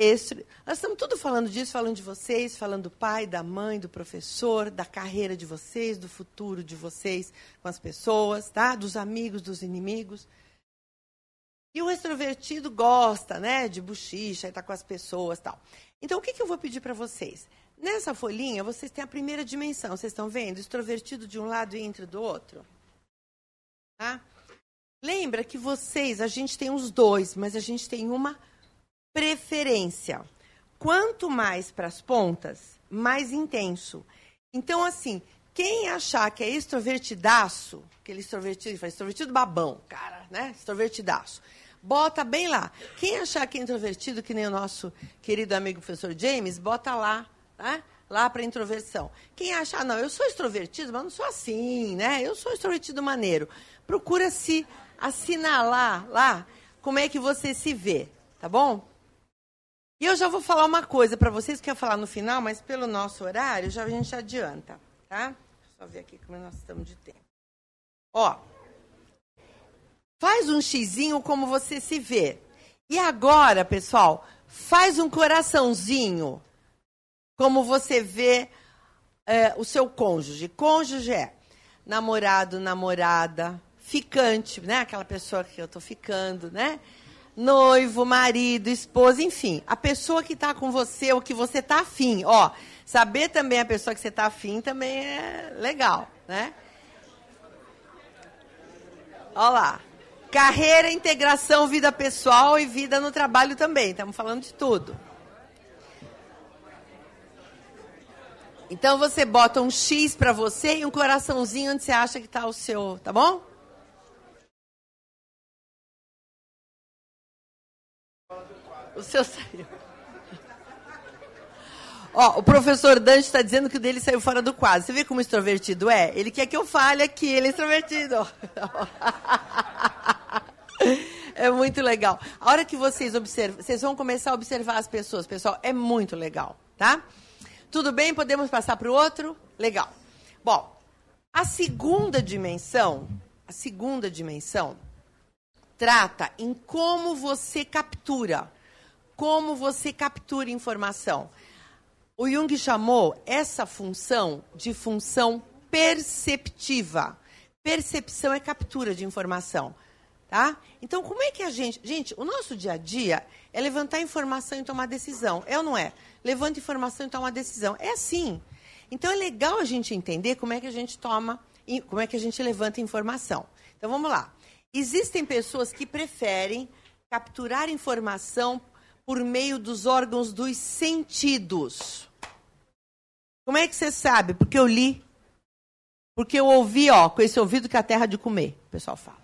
Esse, nós estamos tudo falando disso, falando de vocês, falando do pai, da mãe, do professor, da carreira de vocês, do futuro de vocês com as pessoas, tá? Dos amigos, dos inimigos. E o extrovertido gosta, né, de bochicha, estar tá com as pessoas, tal. Então, o que, que eu vou pedir para vocês? Nessa folhinha, vocês têm a primeira dimensão, vocês estão vendo? Extrovertido de um lado e intro do outro. Tá? Lembra que vocês, a gente tem os dois, mas a gente tem uma preferência. Quanto mais para as pontas, mais intenso. Então, assim, quem achar que é extrovertidaço, aquele extrovertido, extrovertido babão, cara, né? Extrovertidaço. Bota bem lá. Quem achar que é introvertido, que nem o nosso querido amigo professor James, bota lá, né? Lá para introversão. Quem achar, não, eu sou extrovertido, mas não sou assim, né? Eu sou extrovertido maneiro. Procura se assinalar lá como é que você se vê, tá bom? E eu já vou falar uma coisa para vocês que eu ia falar no final, mas pelo nosso horário já a gente adianta, tá? Só ver aqui como nós estamos de tempo. Ó, faz um xizinho como você se vê. E agora, pessoal, faz um coraçãozinho como você vê é, o seu cônjuge. Cônjuge é namorado, namorada, ficante, né? Aquela pessoa que eu estou ficando, né? Noivo, marido, esposa, enfim. A pessoa que está com você ou que você está afim. Ó, Saber também a pessoa que você está afim também é legal, né? Olha lá. Carreira, integração, vida pessoal e vida no trabalho também. Estamos falando de tudo. Então você bota um X para você e um coraçãozinho onde você acha que está o seu, tá bom? O seu saiu. Ó, o professor Dante está dizendo que o dele saiu fora do quadro. Você vê como extrovertido é? Ele quer que eu fale aqui, ele é extrovertido. É muito legal. A hora que vocês observam, vocês vão começar a observar as pessoas, pessoal, é muito legal, tá? Tudo bem? Podemos passar para o outro? Legal. Bom, a segunda dimensão, a segunda dimensão trata em como você captura, como você captura informação. O Jung chamou essa função de função perceptiva. Percepção é captura de informação. Tá? Então, como é que a gente. Gente, o nosso dia a dia é levantar informação e tomar decisão. É ou não é? Levanta informação e toma decisão. É assim. Então, é legal a gente entender como é que a gente toma. Como é que a gente levanta informação. Então, vamos lá. Existem pessoas que preferem capturar informação por meio dos órgãos dos sentidos. Como é que você sabe? Porque eu li. Porque eu ouvi, ó, com esse ouvido que a terra de comer, o pessoal fala.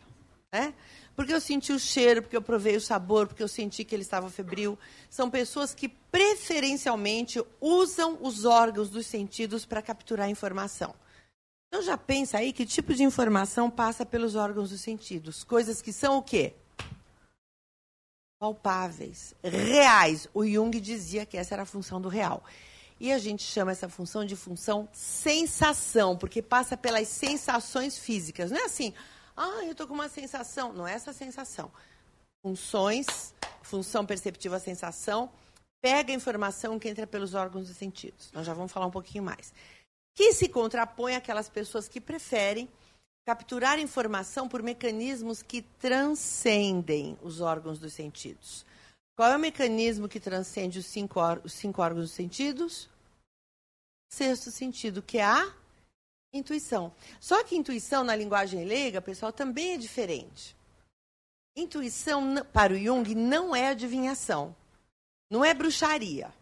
Né? Porque eu senti o cheiro, porque eu provei o sabor, porque eu senti que ele estava febril. São pessoas que preferencialmente usam os órgãos dos sentidos para capturar informação. Então já pensa aí que tipo de informação passa pelos órgãos dos sentidos. Coisas que são o quê? Palpáveis, reais. O Jung dizia que essa era a função do real. E a gente chama essa função de função sensação, porque passa pelas sensações físicas. Não é assim, ah, eu estou com uma sensação. Não é essa sensação. Funções, função perceptiva, sensação, pega a informação que entra pelos órgãos dos sentidos. Nós já vamos falar um pouquinho mais. Que se contrapõe àquelas pessoas que preferem capturar informação por mecanismos que transcendem os órgãos dos sentidos. Qual é o mecanismo que transcende os cinco, os cinco órgãos dos sentidos? sexto sentido, que é a intuição. Só que intuição, na linguagem leiga, pessoal, também é diferente. Intuição, para o Jung, não é adivinhação. Não é bruxaria.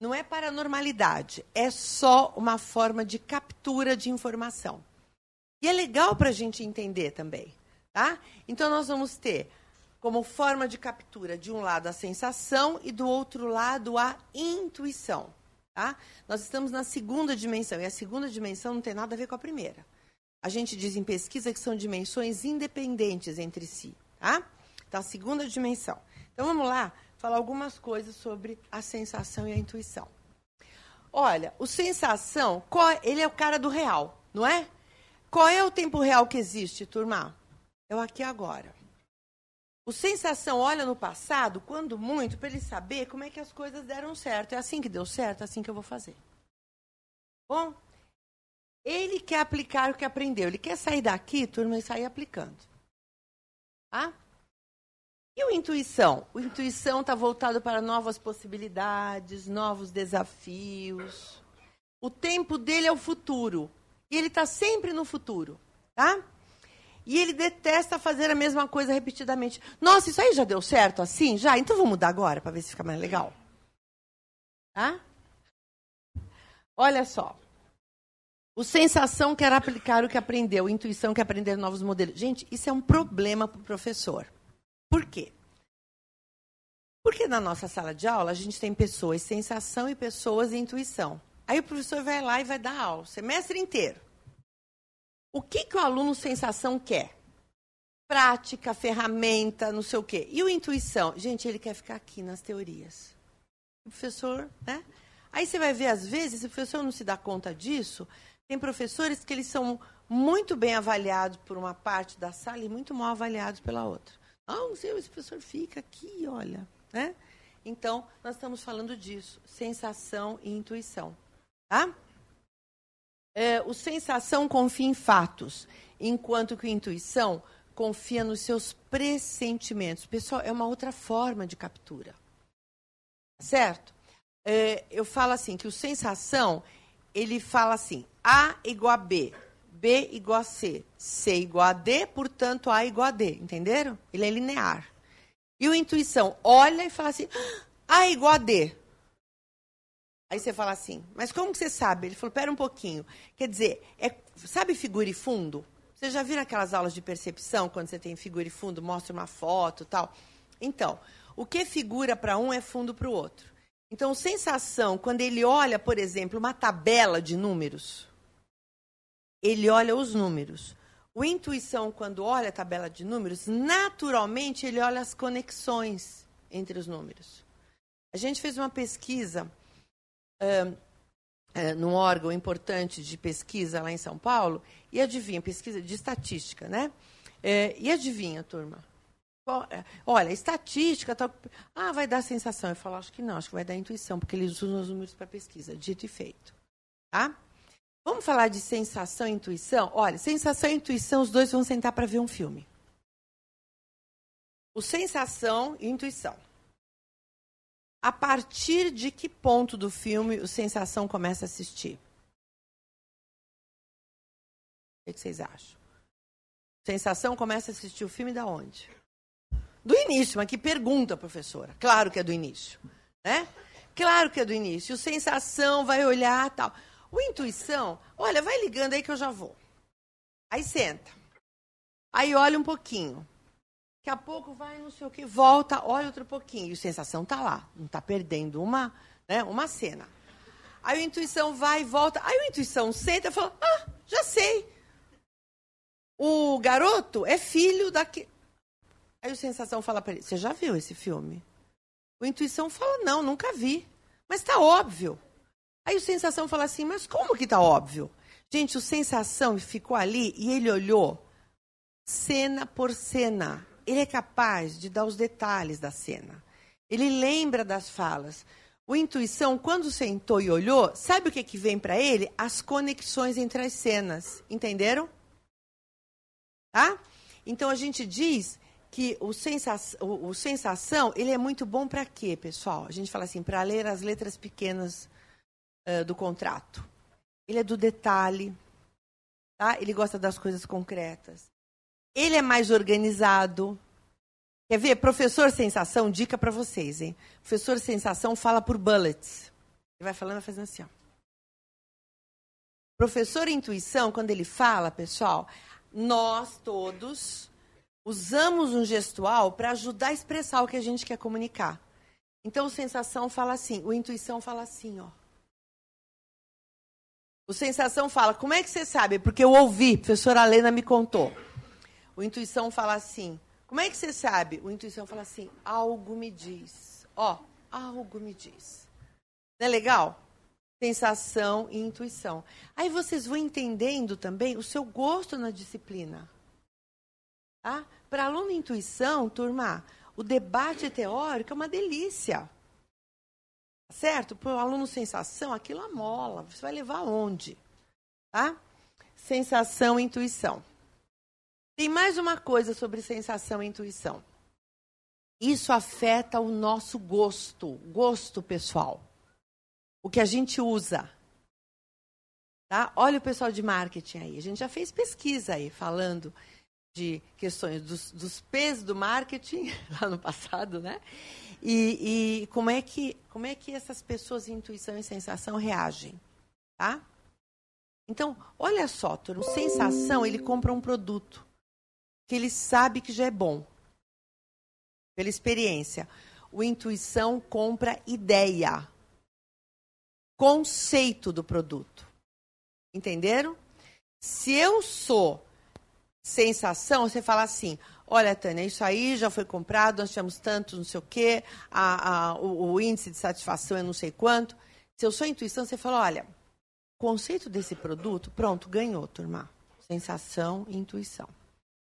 Não é paranormalidade. É só uma forma de captura de informação. E é legal para a gente entender também. Tá? Então, nós vamos ter como forma de captura, de um lado, a sensação e do outro lado, a intuição. Tá? Nós estamos na segunda dimensão, e a segunda dimensão não tem nada a ver com a primeira. A gente diz em pesquisa que são dimensões independentes entre si. Tá? Então, a segunda dimensão. Então, vamos lá falar algumas coisas sobre a sensação e a intuição. Olha, o sensação, ele é o cara do real, não é? Qual é o tempo real que existe, turma? É o aqui e agora. O sensação olha no passado, quando muito, para ele saber como é que as coisas deram certo. É assim que deu certo, é assim que eu vou fazer. Bom, ele quer aplicar o que aprendeu. Ele quer sair daqui, turma, e sair aplicando. Tá? E o intuição? O intuição está voltado para novas possibilidades, novos desafios. O tempo dele é o futuro. E ele está sempre no futuro. Tá? E ele detesta fazer a mesma coisa repetidamente. Nossa, isso aí já deu certo assim? Já? Então vamos mudar agora para ver se fica mais legal. Tá? Olha só. O sensação quer aplicar o que aprendeu, intuição quer aprender novos modelos. Gente, isso é um problema para o professor. Por quê? Porque na nossa sala de aula a gente tem pessoas sensação e pessoas intuição. Aí o professor vai lá e vai dar aula, o semestre inteiro. O que, que o aluno sensação quer? Prática, ferramenta, não sei o quê. E o intuição? Gente, ele quer ficar aqui nas teorias. O professor, né? Aí você vai ver, às vezes, se o professor não se dá conta disso, tem professores que eles são muito bem avaliados por uma parte da sala e muito mal avaliados pela outra. Ah, não sei, esse professor fica aqui, olha. Né? Então, nós estamos falando disso, sensação e intuição. Tá? É, o sensação confia em fatos, enquanto que a intuição confia nos seus pressentimentos. Pessoal, é uma outra forma de captura. Certo? É, eu falo assim, que o sensação, ele fala assim, A igual a B, B igual a C, C igual a D, portanto, A igual a D. Entenderam? Ele é linear. E o intuição olha e fala assim, A igual a D. Aí você fala assim, mas como que você sabe? Ele falou, pera um pouquinho. Quer dizer, é, sabe figura e fundo? Você já viram aquelas aulas de percepção, quando você tem figura e fundo, mostra uma foto tal? Então, o que figura para um é fundo para o outro. Então, sensação, quando ele olha, por exemplo, uma tabela de números, ele olha os números. O intuição, quando olha a tabela de números, naturalmente ele olha as conexões entre os números. A gente fez uma pesquisa uh, num órgão importante de pesquisa lá em São Paulo, e adivinha, pesquisa de estatística, né? Uh, e adivinha, turma? Olha, estatística, tal, ah, vai dar sensação. Eu falo, acho que não, acho que vai dar intuição, porque eles usam os números para pesquisa, dito e feito. Tá? Vamos falar de sensação e intuição? Olha, sensação e intuição, os dois vão sentar para ver um filme. O sensação e intuição. A partir de que ponto do filme o sensação começa a assistir? O que vocês acham? Sensação começa a assistir o filme da onde? Do início, mas que pergunta, professora. Claro que é do início, né? Claro que é do início. O sensação vai olhar tal. O intuição, olha, vai ligando aí que eu já vou. Aí senta. Aí olha um pouquinho. Daqui a pouco vai, não sei o que, volta, olha outro pouquinho. E a sensação está lá, não está perdendo uma, né, uma cena. Aí a intuição vai e volta. Aí a intuição senta e fala: Ah, já sei. O garoto é filho daqui. Aí a sensação fala para ele: Você já viu esse filme? O intuição fala: Não, nunca vi. Mas está óbvio. Aí o sensação fala assim: Mas como que está óbvio? Gente, o sensação ficou ali e ele olhou cena por cena ele é capaz de dar os detalhes da cena. Ele lembra das falas. O intuição, quando sentou e olhou, sabe o que, que vem para ele? As conexões entre as cenas. Entenderam? Tá? Então a gente diz que o, sensa o, o sensação ele é muito bom para quê, pessoal? A gente fala assim, para ler as letras pequenas uh, do contrato. Ele é do detalhe, tá? Ele gosta das coisas concretas. Ele é mais organizado. Quer ver? Professor Sensação, dica para vocês, hein? Professor Sensação fala por bullets. Ele vai falando, vai fazendo assim, ó. Professor Intuição, quando ele fala, pessoal, nós todos usamos um gestual para ajudar a expressar o que a gente quer comunicar. Então, o sensação fala assim, o intuição fala assim, ó. O sensação fala, como é que você sabe? Porque eu ouvi, a professora Helena me contou. O intuição fala assim. Como é que você sabe? O intuição fala assim: algo me diz. Ó, algo me diz. Não é legal? Sensação e intuição. Aí vocês vão entendendo também o seu gosto na disciplina. Tá? Para aluno intuição, turma, o debate teórico é uma delícia. Certo? Para o aluno sensação, aquilo amola. Você vai levar onde? Tá? Sensação e intuição. Tem mais uma coisa sobre sensação e intuição. Isso afeta o nosso gosto, gosto pessoal. O que a gente usa. Tá? Olha o pessoal de marketing aí. A gente já fez pesquisa aí falando de questões dos, dos P's do marketing, lá no passado, né? E, e, como, é que, como é que essas pessoas, intuição e sensação, reagem, tá? Então, olha só, turma, sensação, ele compra um produto que ele sabe que já é bom, pela experiência. O intuição compra ideia, conceito do produto. Entenderam? Se eu sou sensação, você fala assim: olha, Tânia, isso aí já foi comprado, nós tínhamos tanto, não sei o quê, a, a, o, o, índice de satisfação é não sei quanto. Se eu sou intuição, você fala: olha, conceito desse produto, pronto, ganhou, turma. Sensação intuição.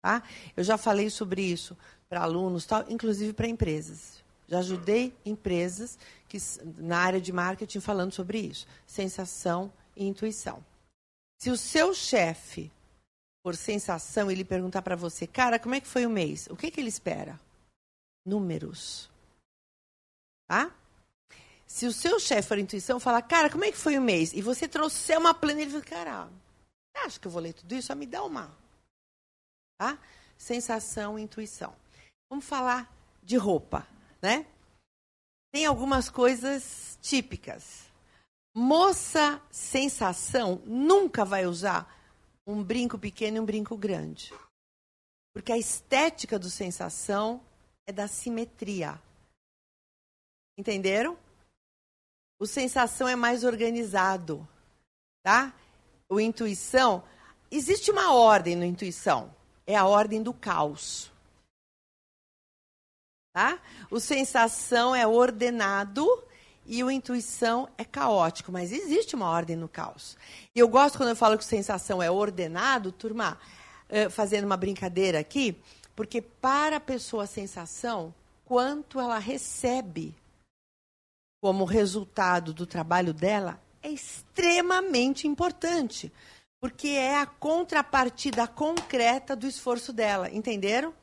Tá? Eu já falei sobre isso para alunos, tal, inclusive para empresas. Já ajudei empresas que, na área de marketing falando sobre isso. Sensação e intuição. Se o seu chefe, por sensação, ele perguntar para você, cara, como é que foi o mês? O que, que ele espera? Números. Tá? Se o seu chefe for intuição, falar, cara, como é que foi o mês? E você trouxer uma planilha, ele fala, cara, acho que eu vou ler tudo isso? Só me dá uma. Tá? Sensação, intuição. Vamos falar de roupa, né? Tem algumas coisas típicas. Moça sensação nunca vai usar um brinco pequeno e um brinco grande. Porque a estética do sensação é da simetria. Entenderam? O sensação é mais organizado, tá? O intuição, existe uma ordem no intuição, é a ordem do caos. Tá? O sensação é ordenado e o intuição é caótico, mas existe uma ordem no caos. E eu gosto quando eu falo que sensação é ordenado, turma, eh, fazendo uma brincadeira aqui, porque para a pessoa a sensação, quanto ela recebe como resultado do trabalho dela é extremamente importante, porque é a contrapartida concreta do esforço dela, entenderam?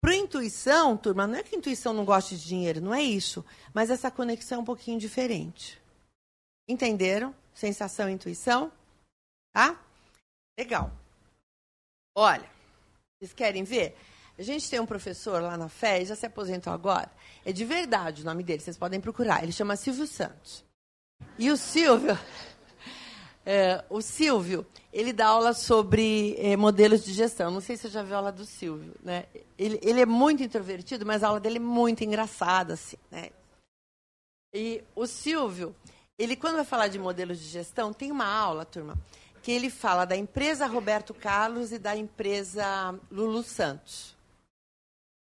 Para intuição, turma, não é que a intuição não goste de dinheiro, não é isso. Mas essa conexão é um pouquinho diferente. Entenderam? Sensação e intuição? Tá? Legal. Olha, vocês querem ver? A gente tem um professor lá na Fé, já se aposentou agora. É de verdade o nome dele, vocês podem procurar. Ele chama Silvio Santos. E o Silvio, é, o Silvio, ele dá aula sobre é, modelos de gestão. Não sei se você já viu a aula do Silvio. Né? Ele, ele é muito introvertido, mas a aula dele é muito engraçada. Assim, né? E o Silvio, ele quando vai falar de modelos de gestão, tem uma aula, turma, que ele fala da empresa Roberto Carlos e da empresa Lulu Santos.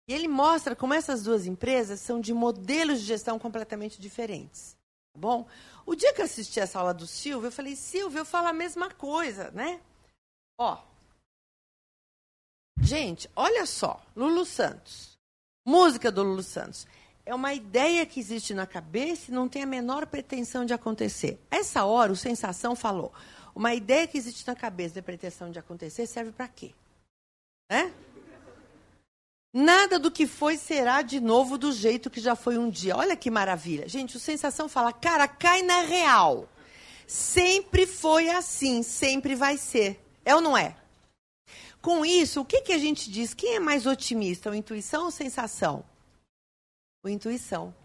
E ele mostra como essas duas empresas são de modelos de gestão completamente diferentes. Tá bom? O dia que eu assisti essa aula do Silvio, eu falei, Silvio, eu falo a mesma coisa, né? Ó. Gente, olha só, Lulu Santos. Música do Lulu Santos. É uma ideia que existe na cabeça e não tem a menor pretensão de acontecer. Essa hora, o Sensação falou. Uma ideia que existe na cabeça e pretensão de acontecer serve para quê? Né? Nada do que foi será de novo do jeito que já foi um dia. Olha que maravilha. Gente, o sensação fala, cara, cai na real. Sempre foi assim, sempre vai ser. É ou não é? Com isso, o que, que a gente diz? Quem é mais otimista, o intuição ou sensação? O intuição.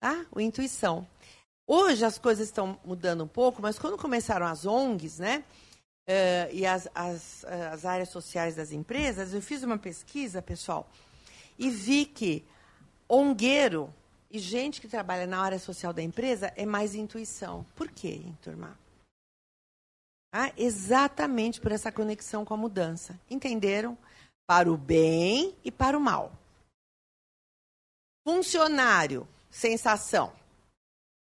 Tá? O intuição. Hoje as coisas estão mudando um pouco, mas quando começaram as ONGs, né? Uh, e as, as, as áreas sociais das empresas, eu fiz uma pesquisa, pessoal, e vi que ongueiro e gente que trabalha na área social da empresa é mais intuição. Por quê, hein, turma? Ah, exatamente por essa conexão com a mudança. Entenderam? Para o bem e para o mal. Funcionário, sensação.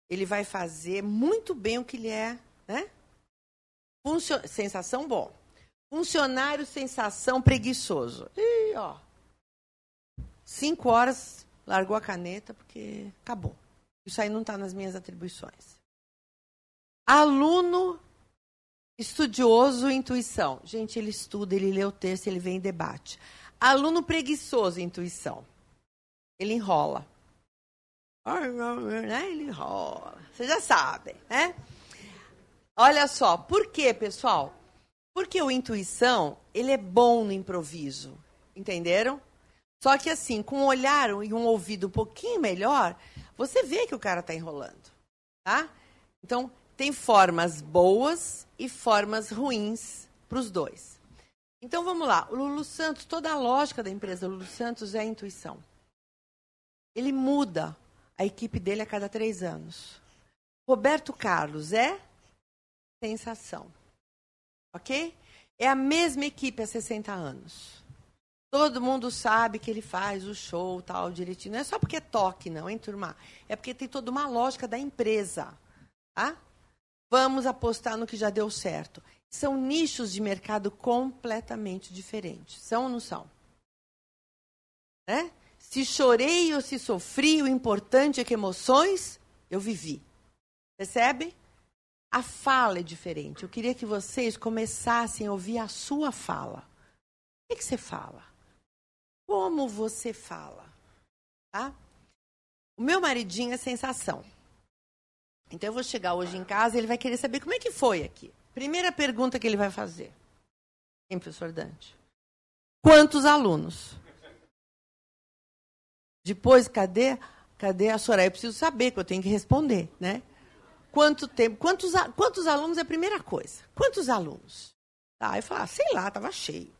Ele vai fazer muito bem o que ele é, né? Funcio... Sensação bom. Funcionário, sensação preguiçoso. Ih, ó. Cinco horas, largou a caneta porque acabou. Isso aí não está nas minhas atribuições. Aluno estudioso, intuição. Gente, ele estuda, ele lê o texto, ele vem em debate. Aluno preguiçoso, intuição. Ele enrola. Né? Ele enrola. Vocês já sabem, né? Olha só, por quê, pessoal? Porque o intuição, ele é bom no improviso. Entenderam? Só que assim, com um olhar e um ouvido um pouquinho melhor, você vê que o cara está enrolando. Tá? Então, tem formas boas e formas ruins para os dois. Então vamos lá. O Lulu Santos, toda a lógica da empresa Lulu Santos é a intuição. Ele muda a equipe dele a cada três anos. Roberto Carlos é sensação. Ok? É a mesma equipe há 60 anos. Todo mundo sabe que ele faz o show tal direitinho. Não é só porque é toque, não, hein, turma? É porque tem toda uma lógica da empresa. Tá? Vamos apostar no que já deu certo. São nichos de mercado completamente diferentes. São ou não são? Né? Se chorei ou se sofri, o importante é que emoções eu vivi. Percebe? A fala é diferente. Eu queria que vocês começassem a ouvir a sua fala. O que, que você fala? Como você fala? Tá? O meu maridinho é sensação. Então eu vou chegar hoje em casa e ele vai querer saber como é que foi aqui. Primeira pergunta que ele vai fazer. Hein, professor Dante? Quantos alunos? Depois, cadê, cadê a Soraya? Eu preciso saber, que eu tenho que responder, né? Quanto tempo? Quantos, quantos alunos é a primeira coisa? Quantos alunos? Tá, eu falo, ah, sei lá, estava cheio.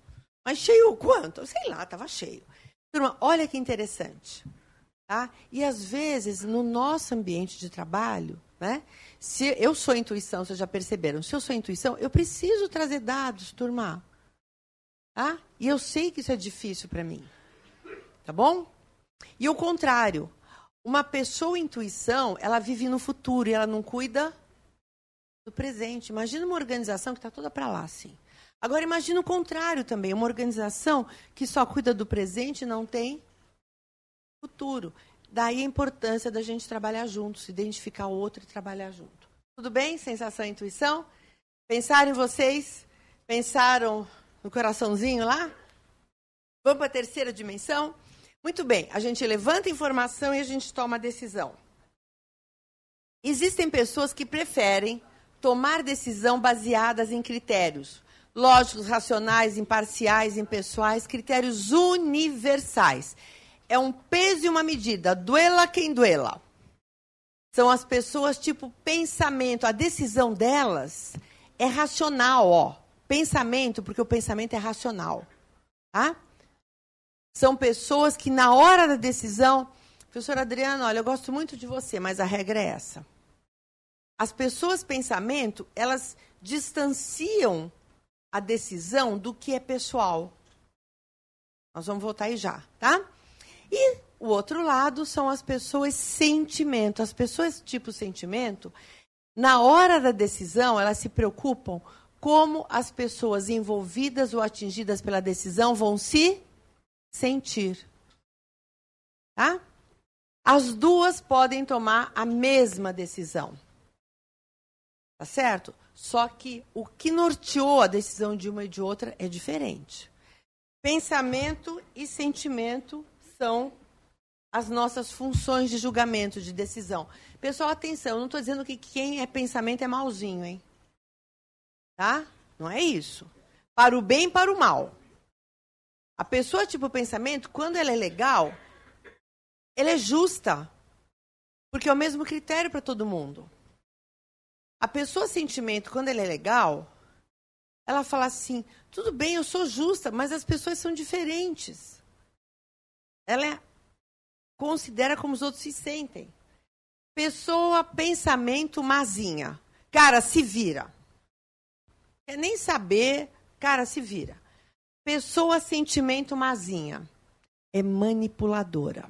Mas cheio quanto? Sei lá, estava cheio. Turma, olha que interessante. Tá? E às vezes, no nosso ambiente de trabalho, né? Se eu sou intuição, vocês já perceberam, se eu sou intuição, eu preciso trazer dados, turma. Tá? E eu sei que isso é difícil para mim. Tá bom? E o contrário, uma pessoa intuição, ela vive no futuro e ela não cuida do presente. Imagina uma organização que está toda para lá, assim. Agora imagina o contrário também, uma organização que só cuida do presente e não tem futuro. Daí a importância da gente trabalhar juntos, identificar o outro e trabalhar junto. Tudo bem? Sensação e intuição? Pensaram em vocês? Pensaram no coraçãozinho lá? Vamos para a terceira dimensão? Muito bem, a gente levanta informação e a gente toma decisão. Existem pessoas que preferem tomar decisão baseadas em critérios lógicos, racionais, imparciais, impessoais, critérios universais. É um peso e uma medida, duela quem duela. São as pessoas tipo pensamento, a decisão delas é racional, ó. Pensamento, porque o pensamento é racional, tá? São pessoas que, na hora da decisão, professor Adriano, olha, eu gosto muito de você, mas a regra é essa. As pessoas pensamento, elas distanciam a decisão do que é pessoal. Nós vamos voltar aí já, tá? E o outro lado são as pessoas sentimento. As pessoas tipo sentimento, na hora da decisão, elas se preocupam como as pessoas envolvidas ou atingidas pela decisão vão se sentir. Tá? As duas podem tomar a mesma decisão. Tá certo? Só que o que norteou a decisão de uma e de outra é diferente. Pensamento e sentimento são as nossas funções de julgamento, de decisão. Pessoal, atenção, não estou dizendo que quem é pensamento é malzinho, hein? Tá? Não é isso. Para o bem e para o mal. A pessoa tipo pensamento, quando ela é legal, ela é justa. Porque é o mesmo critério para todo mundo. A pessoa sentimento, quando ela é legal, ela fala assim: tudo bem, eu sou justa, mas as pessoas são diferentes. Ela é, considera como os outros se sentem. Pessoa, pensamento, mazinha. Cara, se vira. Quer nem saber, cara, se vira. Pessoa sentimento mazinha. É manipuladora.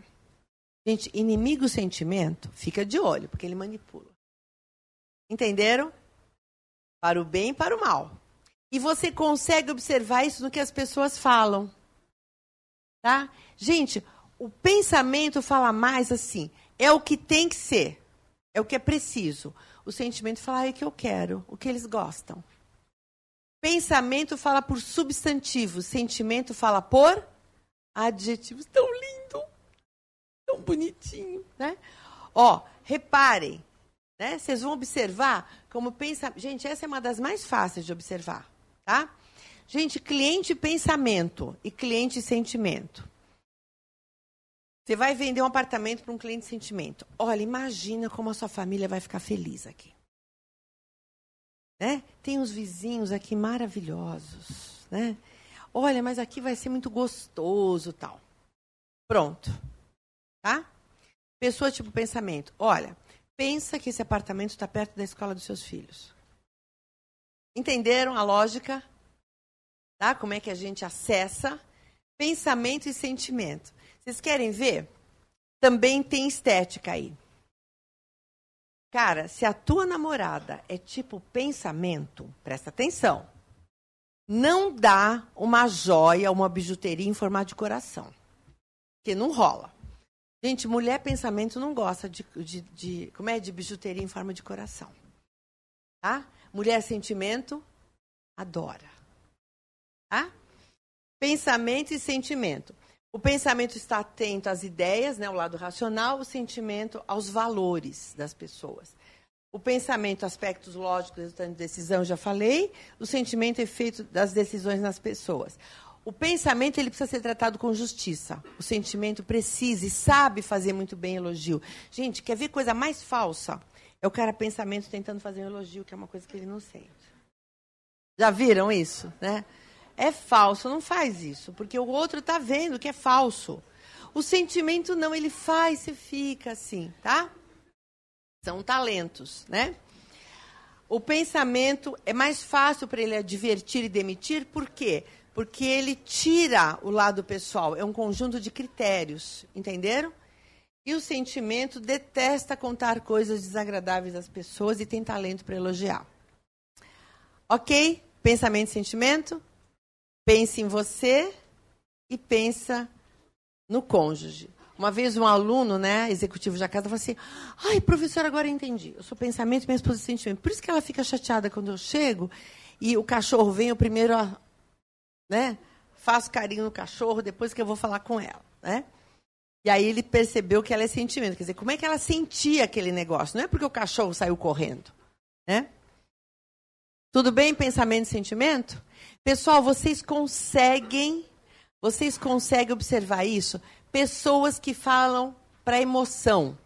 Gente, inimigo sentimento, fica de olho, porque ele manipula. Entenderam? Para o bem e para o mal. E você consegue observar isso no que as pessoas falam. Tá? Gente, o pensamento fala mais assim, é o que tem que ser, é o que é preciso. O sentimento fala, é o que eu quero, o que eles gostam. Pensamento fala por substantivo, sentimento fala por adjetivos. Tão lindo, tão bonitinho, né? Ó, reparem, né? Vocês vão observar como pensa. Gente, essa é uma das mais fáceis de observar. tá? Gente, cliente pensamento e cliente sentimento. Você vai vender um apartamento para um cliente sentimento. Olha, imagina como a sua família vai ficar feliz aqui. Né? Tem uns vizinhos aqui maravilhosos, né? Olha, mas aqui vai ser muito gostoso, tal. Pronto. Tá? Pessoa tipo pensamento. Olha, pensa que esse apartamento está perto da escola dos seus filhos. Entenderam a lógica? Tá? Como é que a gente acessa pensamento e sentimento? Vocês querem ver? Também tem estética aí. Cara, se a tua namorada é tipo pensamento, presta atenção. Não dá uma joia, uma bijuteria em formato de coração. Porque não rola. Gente, mulher pensamento não gosta de, de, de, como é de bijuteria em forma de coração. Tá? Mulher sentimento adora. Tá? Pensamento e sentimento. O pensamento está atento às ideias, né, o lado racional, o sentimento aos valores das pessoas. O pensamento, aspectos lógicos, resultante de decisão, já falei. O sentimento, efeito das decisões nas pessoas. O pensamento ele precisa ser tratado com justiça. O sentimento precisa e sabe fazer muito bem elogio. Gente, quer ver coisa mais falsa? É o cara pensamento tentando fazer um elogio, que é uma coisa que ele não sente. Já viram isso, né? É falso, não faz isso, porque o outro está vendo que é falso. O sentimento não, ele faz e fica assim, tá? São talentos, né? O pensamento é mais fácil para ele advertir e demitir, por quê? Porque ele tira o lado pessoal, é um conjunto de critérios, entenderam? E o sentimento detesta contar coisas desagradáveis às pessoas e tem talento para elogiar. Ok? Pensamento e sentimento? Pense em você e pensa no cônjuge. Uma vez um aluno, né, executivo da casa, falou assim: ai, professor, agora eu entendi. Eu sou pensamento minha esposa é sentimento. Por isso que ela fica chateada quando eu chego e o cachorro vem, eu primeiro né, faço carinho no cachorro, depois que eu vou falar com ela. Né? E aí ele percebeu que ela é sentimento. Quer dizer, como é que ela sentia aquele negócio? Não é porque o cachorro saiu correndo. Né? Tudo bem, pensamento e sentimento? Pessoal, vocês conseguem, vocês conseguem observar isso? pessoas que falam para emoção.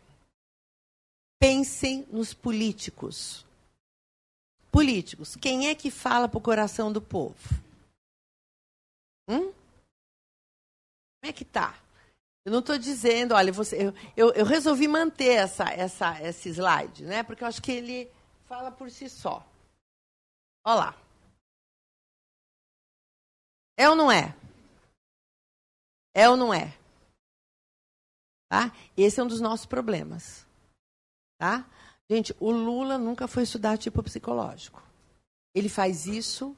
Pensem nos políticos. Políticos, quem é que fala para o coração do povo? Hum? Como é que tá? Eu não estou dizendo, olha, você, eu, eu, eu, resolvi manter essa, essa, esse slide, né? Porque eu acho que ele fala por si só. Olha lá. É ou não é? É ou não é? Tá? Esse é um dos nossos problemas. Tá? Gente, o Lula nunca foi estudar tipo psicológico. Ele faz isso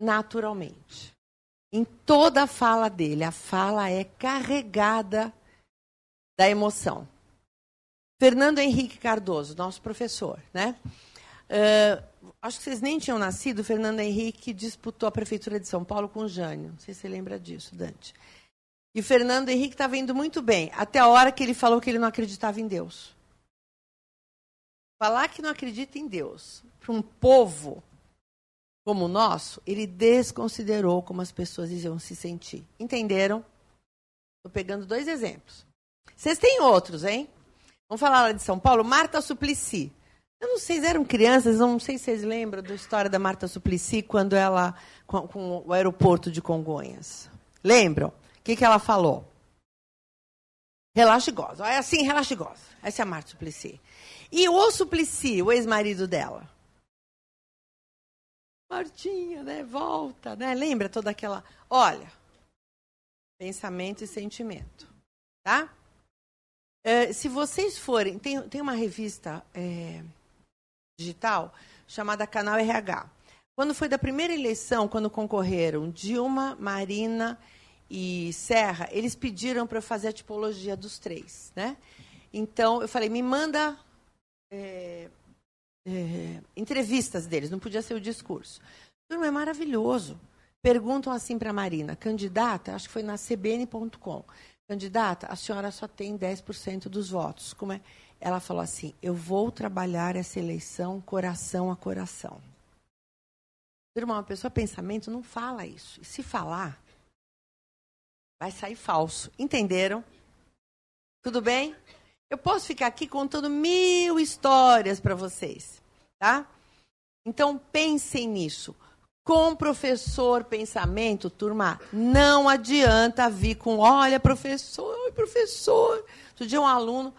naturalmente. Em toda a fala dele, a fala é carregada da emoção. Fernando Henrique Cardoso, nosso professor, né? Uh, acho que vocês nem tinham nascido. Fernando Henrique disputou a prefeitura de São Paulo com o Jânio. Não sei se você lembra disso, Dante. E Fernando Henrique estava indo muito bem, até a hora que ele falou que ele não acreditava em Deus. Falar que não acredita em Deus para um povo como o nosso, ele desconsiderou como as pessoas iam se sentir. Entenderam? Estou pegando dois exemplos. Vocês têm outros, hein? Vamos falar lá de São Paulo. Marta Suplicy. Eu não sei, eram crianças, não sei se vocês lembram da história da Marta Suplicy quando ela com, com o aeroporto de Congonhas. Lembram? que, que ela falou? Relaxa e goza. É assim, relaxa e goza. Essa é a Marta Suplicy. E o Suplicy, o ex-marido dela? Martinha, né? Volta, né? Lembra toda aquela... Olha, pensamento e sentimento, tá? É, se vocês forem... Tem, tem uma revista é, digital chamada Canal RH. Quando foi da primeira eleição, quando concorreram Dilma, Marina e Serra, eles pediram para eu fazer a tipologia dos três, né? Então eu falei, me manda é, é, entrevistas deles, não podia ser o discurso. Turma, é maravilhoso. Perguntam assim para a Marina, candidata, acho que foi na cbn.com, candidata, a senhora só tem 10% dos votos. Como é? Ela falou assim, eu vou trabalhar essa eleição coração a coração. Irmão, uma pessoa pensamento não fala isso. E se falar, vai sair falso. Entenderam? Tudo bem? Eu posso ficar aqui contando mil histórias para vocês, tá? Então pensem nisso. Com professor pensamento, turma, não adianta vir com, olha, professor, professor. Outro dia um aluno,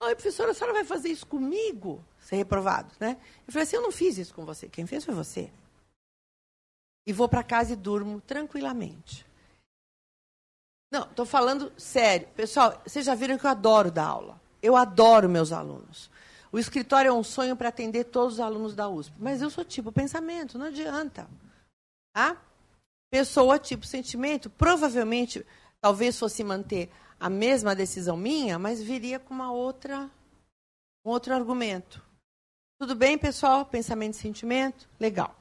oi, professora, a senhora vai fazer isso comigo? Ser reprovado, né? Eu falei assim, eu não fiz isso com você. Quem fez foi você. E vou para casa e durmo tranquilamente. Não, estou falando sério. Pessoal, vocês já viram que eu adoro dar aula. Eu adoro meus alunos. O escritório é um sonho para atender todos os alunos da USP. Mas eu sou tipo pensamento, não adianta. Tá? Pessoa tipo sentimento, provavelmente, talvez fosse manter a mesma decisão minha, mas viria com uma outra, um outro argumento. Tudo bem, pessoal? Pensamento e sentimento? Legal.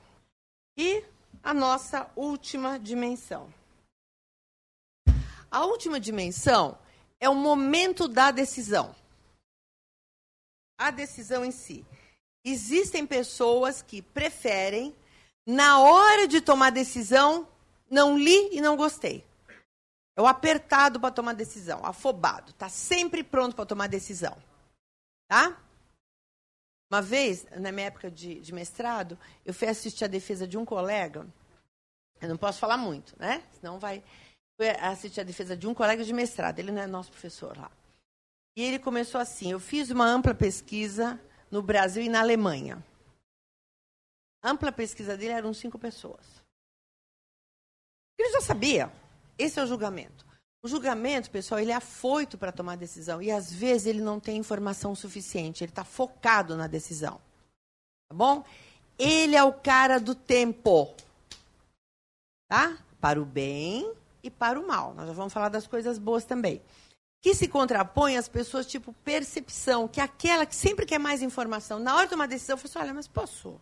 E a nossa última dimensão. A última dimensão é o momento da decisão. A decisão em si. Existem pessoas que preferem, na hora de tomar decisão, não li e não gostei. É o apertado para tomar decisão, afobado, está sempre pronto para tomar decisão. Tá? Uma vez, na minha época de, de, mestrado, eu fui assistir a defesa de um colega. Eu não posso falar muito, né? Senão vai fui assistir a defesa de um colega de mestrado, ele não é nosso professor lá. E ele começou assim: eu fiz uma ampla pesquisa no Brasil e na Alemanha. A ampla pesquisa dele eram cinco pessoas. Ele já sabia. Esse é o julgamento. O julgamento, pessoal, ele é afoito para tomar decisão. E às vezes ele não tem informação suficiente. Ele está focado na decisão. Tá bom? Ele é o cara do tempo. Tá? Para o bem e para o mal. Nós já vamos falar das coisas boas também. Que se contrapõe às pessoas tipo percepção, que é aquela que sempre quer mais informação. Na hora de tomar decisão, eu falo assim, olha, mas posso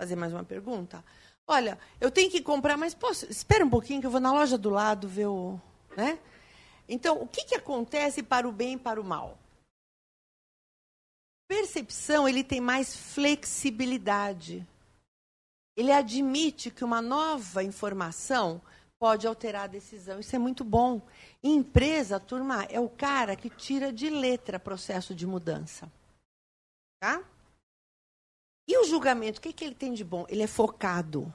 fazer mais uma pergunta? Olha, eu tenho que comprar, mas posso... Espera um pouquinho que eu vou na loja do lado ver o... Né? Então, o que, que acontece para o bem e para o mal? Percepção, ele tem mais flexibilidade. Ele admite que uma nova informação pode alterar a decisão. Isso é muito bom. Em empresa, turma, é o cara que tira de letra processo de mudança. Tá? E o julgamento, o que, que ele tem de bom? Ele é focado.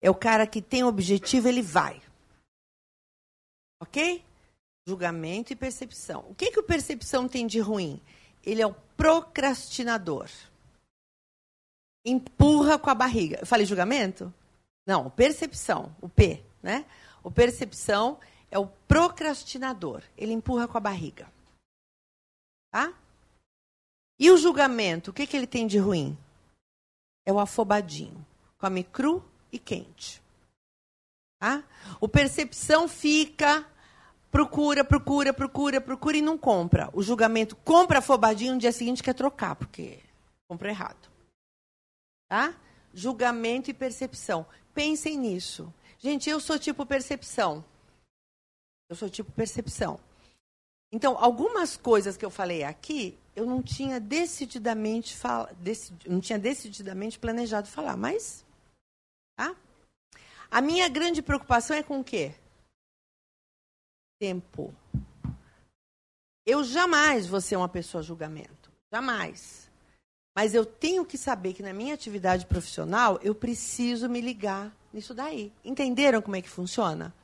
É o cara que tem objetivo, ele vai. Ok? Julgamento e percepção. O que, que o percepção tem de ruim? Ele é o procrastinador. Empurra com a barriga. Eu falei julgamento? Não, percepção, o P, né? O percepção é o procrastinador. Ele empurra com a barriga. Tá? E o julgamento, o que, que ele tem de ruim? É o afobadinho. Come cru e quente. Tá? O percepção fica, procura, procura, procura, procura e não compra. O julgamento compra afobadinho, no dia seguinte quer trocar, porque comprou errado. Tá? Julgamento e percepção. Pensem nisso. Gente, eu sou tipo percepção. Eu sou tipo percepção. Então, algumas coisas que eu falei aqui, eu não tinha decididamente decid, não tinha decididamente planejado falar, mas tá? A minha grande preocupação é com o quê? Tempo. Eu jamais vou ser uma pessoa julgamento. Jamais. Mas eu tenho que saber que na minha atividade profissional eu preciso me ligar nisso daí. Entenderam como é que funciona?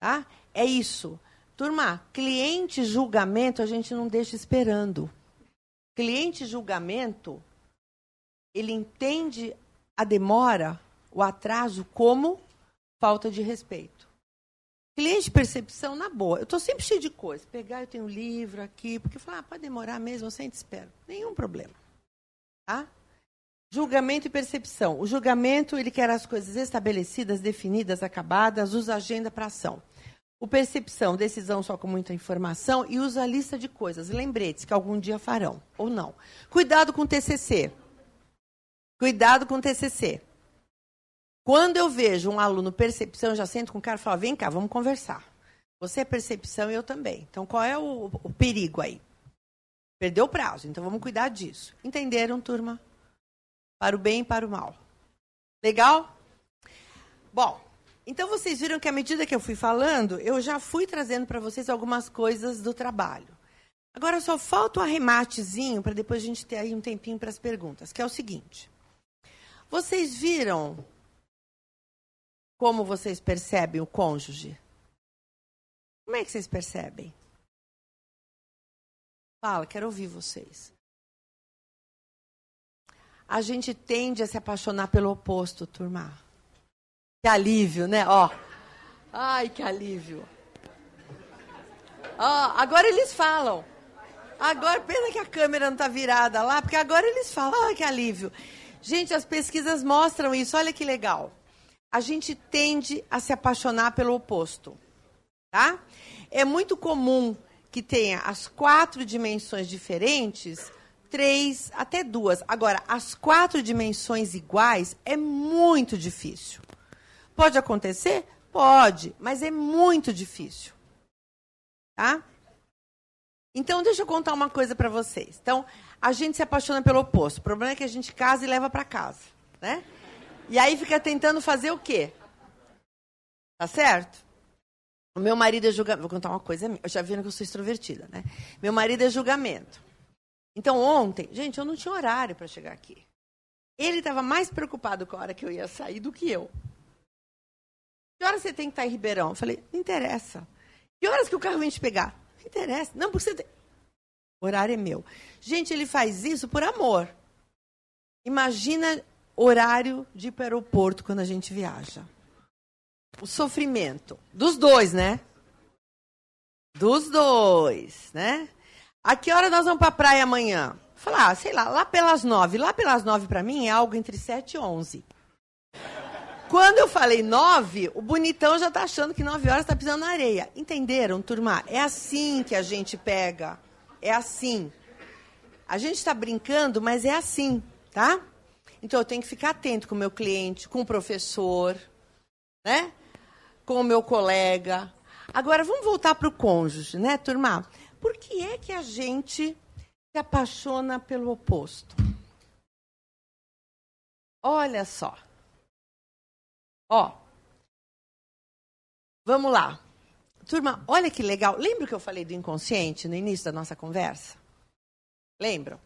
Tá? É isso. Turma, cliente julgamento a gente não deixa esperando. Cliente julgamento, ele entende a demora, o atraso como falta de respeito. Cliente percepção, na boa. Eu estou sempre cheio de coisa. Pegar, eu tenho um livro aqui, porque falar, ah, pode demorar mesmo, eu sempre espero. Nenhum problema. Tá? Julgamento e percepção. O julgamento, ele quer as coisas estabelecidas, definidas, acabadas, usa agenda para ação. O percepção, decisão só com muita informação e usa a lista de coisas, lembretes que algum dia farão ou não. Cuidado com o TCC. Cuidado com o TCC. Quando eu vejo um aluno percepção, eu já sento com o cara e falo, vem cá, vamos conversar. Você é percepção e eu também. Então, qual é o, o perigo aí? Perdeu o prazo, então vamos cuidar disso. Entenderam, turma? Para o bem e para o mal. Legal? Bom, então vocês viram que à medida que eu fui falando, eu já fui trazendo para vocês algumas coisas do trabalho. Agora só falta um arrematezinho para depois a gente ter aí um tempinho para as perguntas, que é o seguinte. Vocês viram como vocês percebem o cônjuge? Como é que vocês percebem? Fala, quero ouvir vocês. A gente tende a se apaixonar pelo oposto, turma. Que alívio, né? Ó. Ai, que alívio. Ó, agora eles falam. Agora, pena que a câmera não está virada lá, porque agora eles falam, ai, que alívio. Gente, as pesquisas mostram isso, olha que legal. A gente tende a se apaixonar pelo oposto, tá? É muito comum que tenha as quatro dimensões diferentes, três, até duas. Agora, as quatro dimensões iguais é muito difícil. Pode acontecer? Pode, mas é muito difícil. Tá? Então, deixa eu contar uma coisa para vocês. Então, a gente se apaixona pelo oposto. O problema é que a gente casa e leva para casa, né? E aí fica tentando fazer o quê? Tá certo? O meu marido é julgamento. Vou contar uma coisa Eu já viram que eu sou extrovertida, né? Meu marido é julgamento. Então, ontem, gente, eu não tinha horário para chegar aqui. Ele estava mais preocupado com a hora que eu ia sair do que eu. Que horas você tem que estar em Ribeirão? Eu falei, não interessa. Que horas que o carro vem te pegar? Não interessa. Não, porque você tem... O horário é meu. Gente, ele faz isso por amor. Imagina horário de ir para o aeroporto quando a gente viaja. O sofrimento. Dos dois, né? Dos dois, né? A que hora nós vamos para a praia amanhã? Falar, ah, sei lá, lá pelas nove. Lá pelas nove para mim é algo entre sete e onze. Quando eu falei nove, o bonitão já está achando que nove horas está pisando na areia. Entenderam, turma? É assim que a gente pega. É assim. A gente está brincando, mas é assim, tá? Então eu tenho que ficar atento com o meu cliente, com o professor, né? Com o meu colega. Agora vamos voltar para o cônjuge, né, turma? Por que é que a gente se apaixona pelo oposto? Olha só. Ó. Vamos lá. Turma, olha que legal. Lembra que eu falei do inconsciente no início da nossa conversa? Lembram?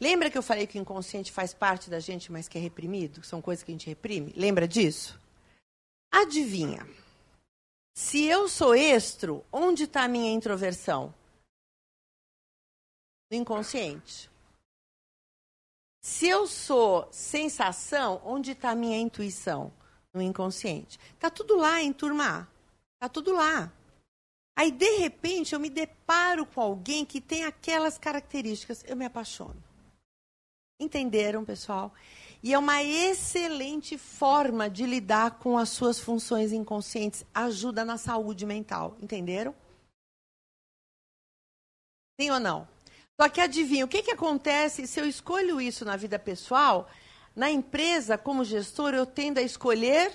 Lembra que eu falei que o inconsciente faz parte da gente, mas que é reprimido? São coisas que a gente reprime? Lembra disso? Adivinha? Se eu sou estro, onde está a minha introversão? No inconsciente. Se eu sou sensação, onde está a minha intuição? No inconsciente. Tá tudo lá em turma A. Tá tudo lá. Aí, de repente, eu me deparo com alguém que tem aquelas características, eu me apaixono. Entenderam, pessoal? E é uma excelente forma de lidar com as suas funções inconscientes. Ajuda na saúde mental. Entenderam? Sim ou não? Só que adivinha, o que, que acontece se eu escolho isso na vida pessoal? Na empresa, como gestor, eu tendo a escolher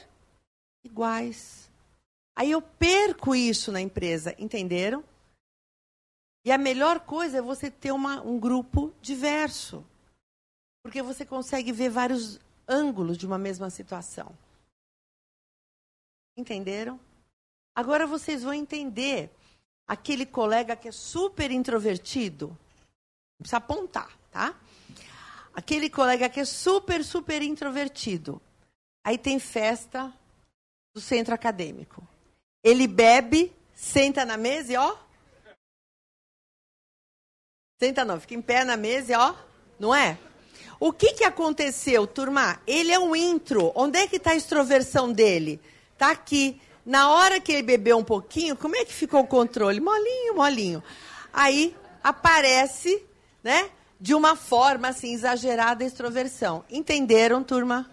iguais. Aí eu perco isso na empresa, entenderam? E a melhor coisa é você ter uma, um grupo diverso. Porque você consegue ver vários ângulos de uma mesma situação. Entenderam? Agora vocês vão entender aquele colega que é super introvertido. Precisa apontar, tá? Aquele colega que é super, super introvertido. Aí tem festa do centro acadêmico. Ele bebe, senta na mesa e ó. Senta não, fica em pé na mesa e ó. Não é? O que, que aconteceu, turma? Ele é um intro. Onde é que está a extroversão dele? Está aqui. Na hora que ele bebeu um pouquinho, como é que ficou o controle? Molinho, molinho. Aí aparece, né? De uma forma assim exagerada a extroversão. Entenderam, turma?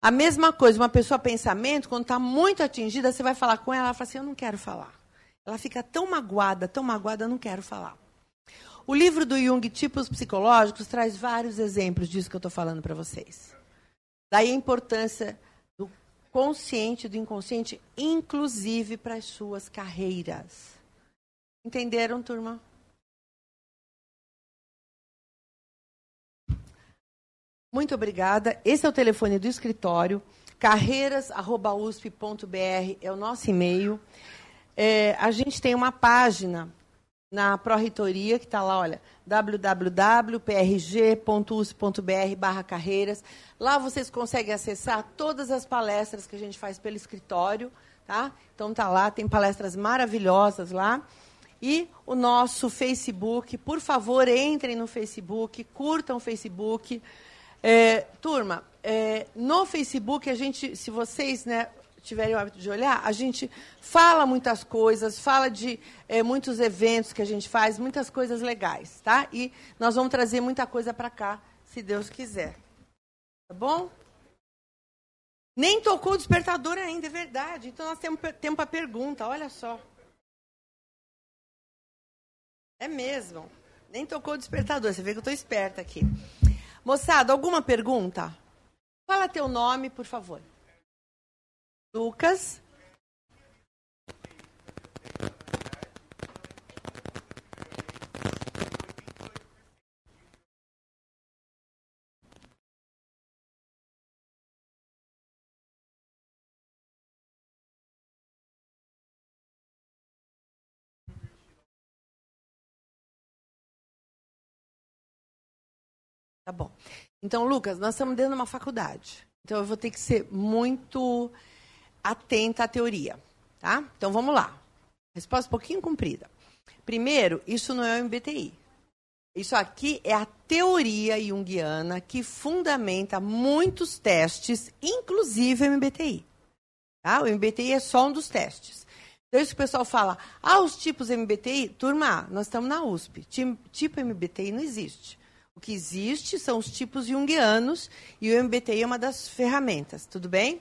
A mesma coisa, uma pessoa pensamento, quando está muito atingida, você vai falar com ela, ela fala assim, eu não quero falar. Ela fica tão magoada, tão magoada, eu não quero falar. O livro do Jung, Tipos Psicológicos, traz vários exemplos disso que eu estou falando para vocês. Daí a importância do consciente e do inconsciente, inclusive para as suas carreiras. Entenderam, turma? Muito obrigada. Esse é o telefone do escritório. carreiras.usp.br é o nosso e-mail. É, a gente tem uma página na Pró-Reitoria, que está lá, olha, www.prg.usp.br barra carreiras. Lá vocês conseguem acessar todas as palestras que a gente faz pelo escritório, tá? Então tá lá, tem palestras maravilhosas lá. E o nosso Facebook, por favor, entrem no Facebook, curtam o Facebook. É, turma, é, no Facebook, a gente, se vocês né, tiverem o hábito de olhar, a gente fala muitas coisas, fala de é, muitos eventos que a gente faz, muitas coisas legais, tá? E nós vamos trazer muita coisa para cá, se Deus quiser. Tá bom? Nem tocou o despertador ainda, é verdade. Então nós temos tempo para pergunta, olha só. É mesmo. Nem tocou o despertador. Você vê que eu estou esperta aqui. Moçada, alguma pergunta? Fala teu nome, por favor. Lucas. Tá bom. Então, Lucas, nós estamos dentro de uma faculdade. Então, eu vou ter que ser muito atenta à teoria. Tá? Então, vamos lá. Resposta um pouquinho comprida. Primeiro, isso não é o MBTI. Isso aqui é a teoria junguiana que fundamenta muitos testes, inclusive o MBTI. Tá? O MBTI é só um dos testes. Então, isso que o pessoal fala, ah, os tipos MBTI, turma, nós estamos na USP. Tipo MBTI não existe. O que existe são os tipos junguianos e o MBTI é uma das ferramentas, tudo bem?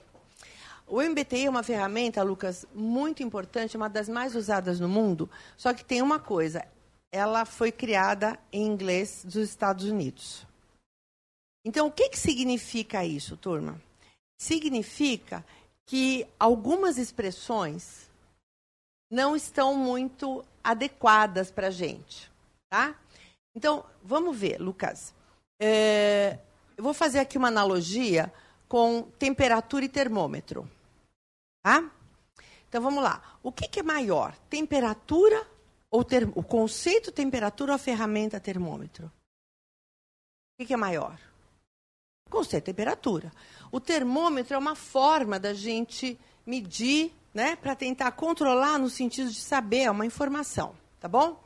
O MBTI é uma ferramenta, Lucas, muito importante, uma das mais usadas no mundo, só que tem uma coisa, ela foi criada em inglês dos Estados Unidos. Então, o que, que significa isso, turma? Significa que algumas expressões não estão muito adequadas para a gente, tá? Então, vamos ver, Lucas. É, eu vou fazer aqui uma analogia com temperatura e termômetro. Tá? Então, vamos lá. O que, que é maior? Temperatura ou o conceito temperatura ou a ferramenta termômetro? O que, que é maior? O conceito temperatura. O termômetro é uma forma da gente medir, né, para tentar controlar no sentido de saber, é uma informação, tá bom?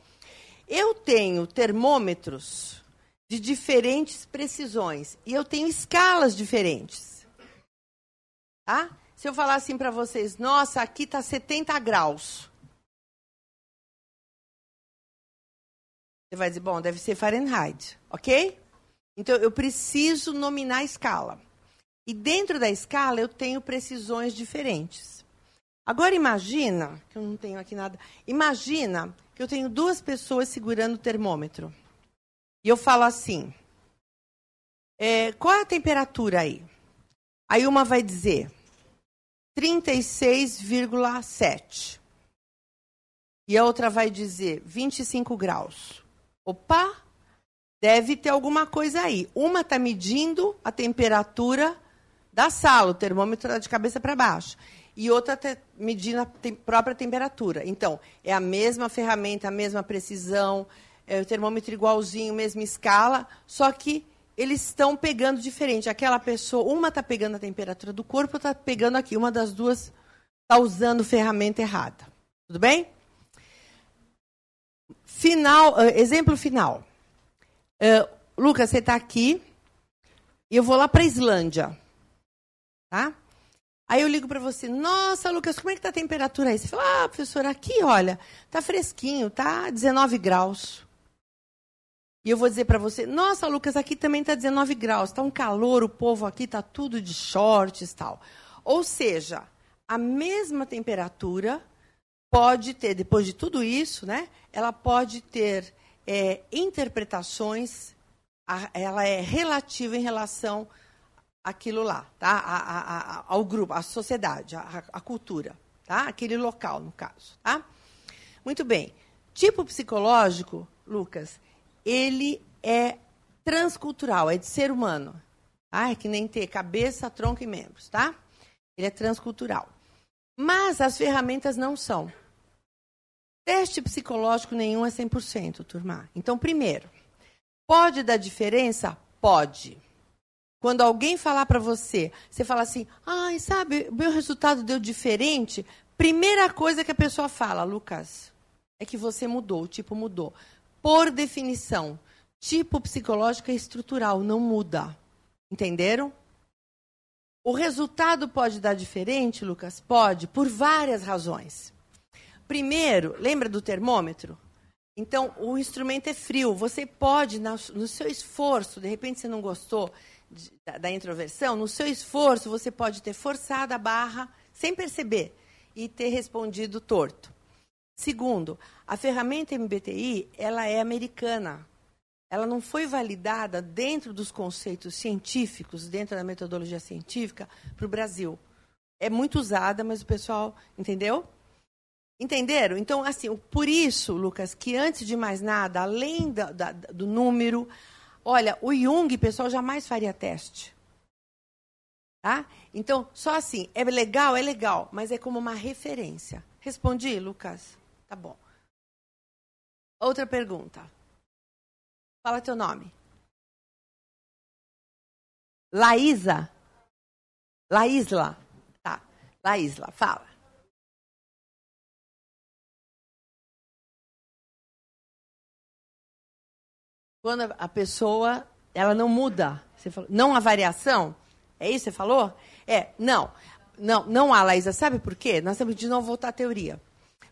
Eu tenho termômetros de diferentes precisões e eu tenho escalas diferentes. Tá? Se eu falar assim para vocês, nossa, aqui está 70 graus. Você vai dizer, bom, deve ser Fahrenheit, ok? Então, eu preciso nominar a escala. E dentro da escala, eu tenho precisões diferentes. Agora, imagina, que eu não tenho aqui nada, imagina que eu tenho duas pessoas segurando o termômetro. E eu falo assim: é, qual é a temperatura aí? Aí uma vai dizer 36,7. E a outra vai dizer 25 graus. Opa! Deve ter alguma coisa aí. Uma está medindo a temperatura da sala, o termômetro está de cabeça para baixo e outra te, medindo a te, própria temperatura. Então, é a mesma ferramenta, a mesma precisão, é o termômetro igualzinho, mesma escala, só que eles estão pegando diferente. Aquela pessoa, uma está pegando a temperatura do corpo, está pegando aqui. Uma das duas está usando ferramenta errada. Tudo bem? Final, uh, exemplo final. Uh, Lucas, você está aqui eu vou lá para a Islândia. Tá? Aí eu ligo para você, nossa, Lucas, como é que está a temperatura aí? Você fala, ah, professor, aqui, olha, tá fresquinho, tá 19 graus. E eu vou dizer para você, nossa, Lucas, aqui também está 19 graus, está um calor, o povo aqui está tudo de shorts tal. Ou seja, a mesma temperatura pode ter, depois de tudo isso, né, ela pode ter é, interpretações, ela é relativa em relação aquilo lá, tá? A, a, a, ao grupo, à sociedade, à cultura, tá? Aquele local, no caso, tá? Muito bem. Tipo psicológico, Lucas, ele é transcultural, é de ser humano. Ah, é que nem ter cabeça, tronco e membros, tá? Ele é transcultural. Mas as ferramentas não são. Teste psicológico nenhum é 100%, turma. Então, primeiro, pode dar diferença? Pode. Quando alguém falar para você, você fala assim, ai, sabe, meu resultado deu diferente. Primeira coisa que a pessoa fala, Lucas, é que você mudou, o tipo mudou. Por definição, tipo psicológico é estrutural, não muda. Entenderam? O resultado pode dar diferente, Lucas? Pode, por várias razões. Primeiro, lembra do termômetro? Então, o instrumento é frio. Você pode, no seu esforço, de repente você não gostou da, da introversão, no seu esforço, você pode ter forçado a barra sem perceber e ter respondido torto. Segundo, a ferramenta MBTI ela é americana. Ela não foi validada dentro dos conceitos científicos, dentro da metodologia científica, para o Brasil. É muito usada, mas o pessoal entendeu? Entenderam? Então, assim, por isso, Lucas, que antes de mais nada, além da, da, do número, olha, o Jung, pessoal, jamais faria teste. Tá? Então, só assim, é legal, é legal, mas é como uma referência. Respondi, Lucas? Tá bom. Outra pergunta. Fala teu nome. Laísa? Laísla? Tá. Laísla, fala. Quando a pessoa, ela não muda. Você falou, não há variação? É isso que você falou? É, não. Não, não há, Laísa. Sabe por quê? Nós temos de novo voltar à teoria.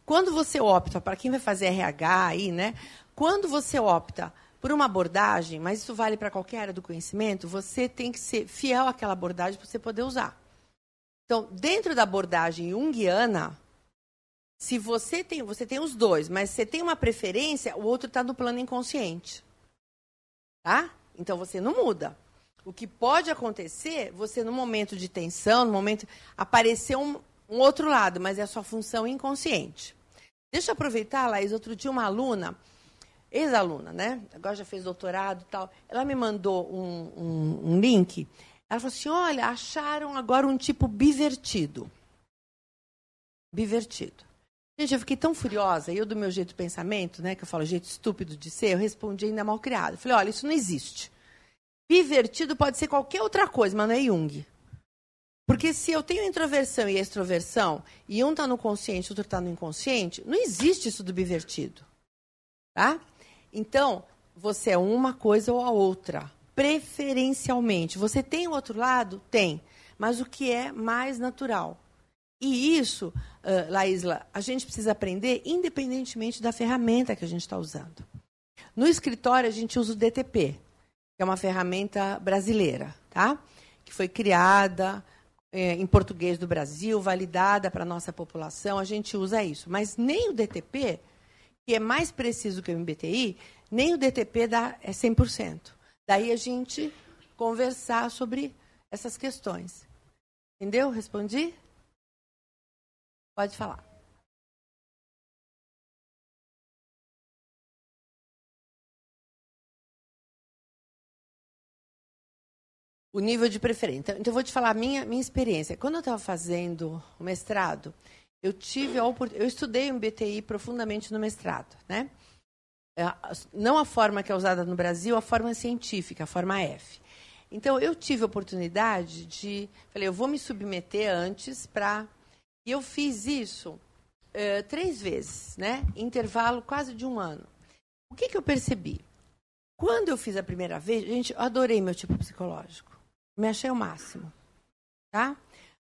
Quando você opta, para quem vai fazer RH aí, né? Quando você opta por uma abordagem, mas isso vale para qualquer área do conhecimento, você tem que ser fiel àquela abordagem para você poder usar. Então, dentro da abordagem junguiana, se você tem, você tem os dois, mas você tem uma preferência, o outro está no plano inconsciente. Tá? Então você não muda. O que pode acontecer, você no momento de tensão, no momento aparecer um, um outro lado, mas é a sua função inconsciente. Deixa eu aproveitar, Laís, outro dia uma aluna, ex-aluna, né? Agora já fez doutorado e tal. Ela me mandou um, um, um link. Ela falou assim: olha, acharam agora um tipo bivertido. Bivertido. Gente, eu fiquei tão furiosa, eu do meu jeito de pensamento, né, que eu falo jeito estúpido de ser, eu respondi ainda mal criado. Falei, olha, isso não existe. Bivertido pode ser qualquer outra coisa, mas não é Jung. Porque se eu tenho introversão e extroversão, e um está no consciente, outro está no inconsciente, não existe isso do bivertido. Tá? Então, você é uma coisa ou a outra. Preferencialmente. Você tem o outro lado? Tem. Mas o que é mais natural? E isso, uh, Laísla, a gente precisa aprender independentemente da ferramenta que a gente está usando. No escritório, a gente usa o DTP, que é uma ferramenta brasileira, tá? que foi criada é, em português do Brasil, validada para a nossa população, a gente usa isso. Mas nem o DTP, que é mais preciso que o MBTI, nem o DTP dá, é 100%. Daí a gente conversar sobre essas questões. Entendeu? Respondi? Pode falar. O nível de preferência. Então, então, eu vou te falar a minha, minha experiência. Quando eu estava fazendo o mestrado, eu tive a oportunidade. Eu estudei o MBTI profundamente no mestrado, né? É, não a forma que é usada no Brasil, a forma científica, a forma F. Então, eu tive a oportunidade de. Falei, eu vou me submeter antes para e eu fiz isso uh, três vezes, né? Intervalo quase de um ano. O que, que eu percebi? Quando eu fiz a primeira vez, gente, eu adorei meu tipo psicológico. Me achei o máximo. Tá?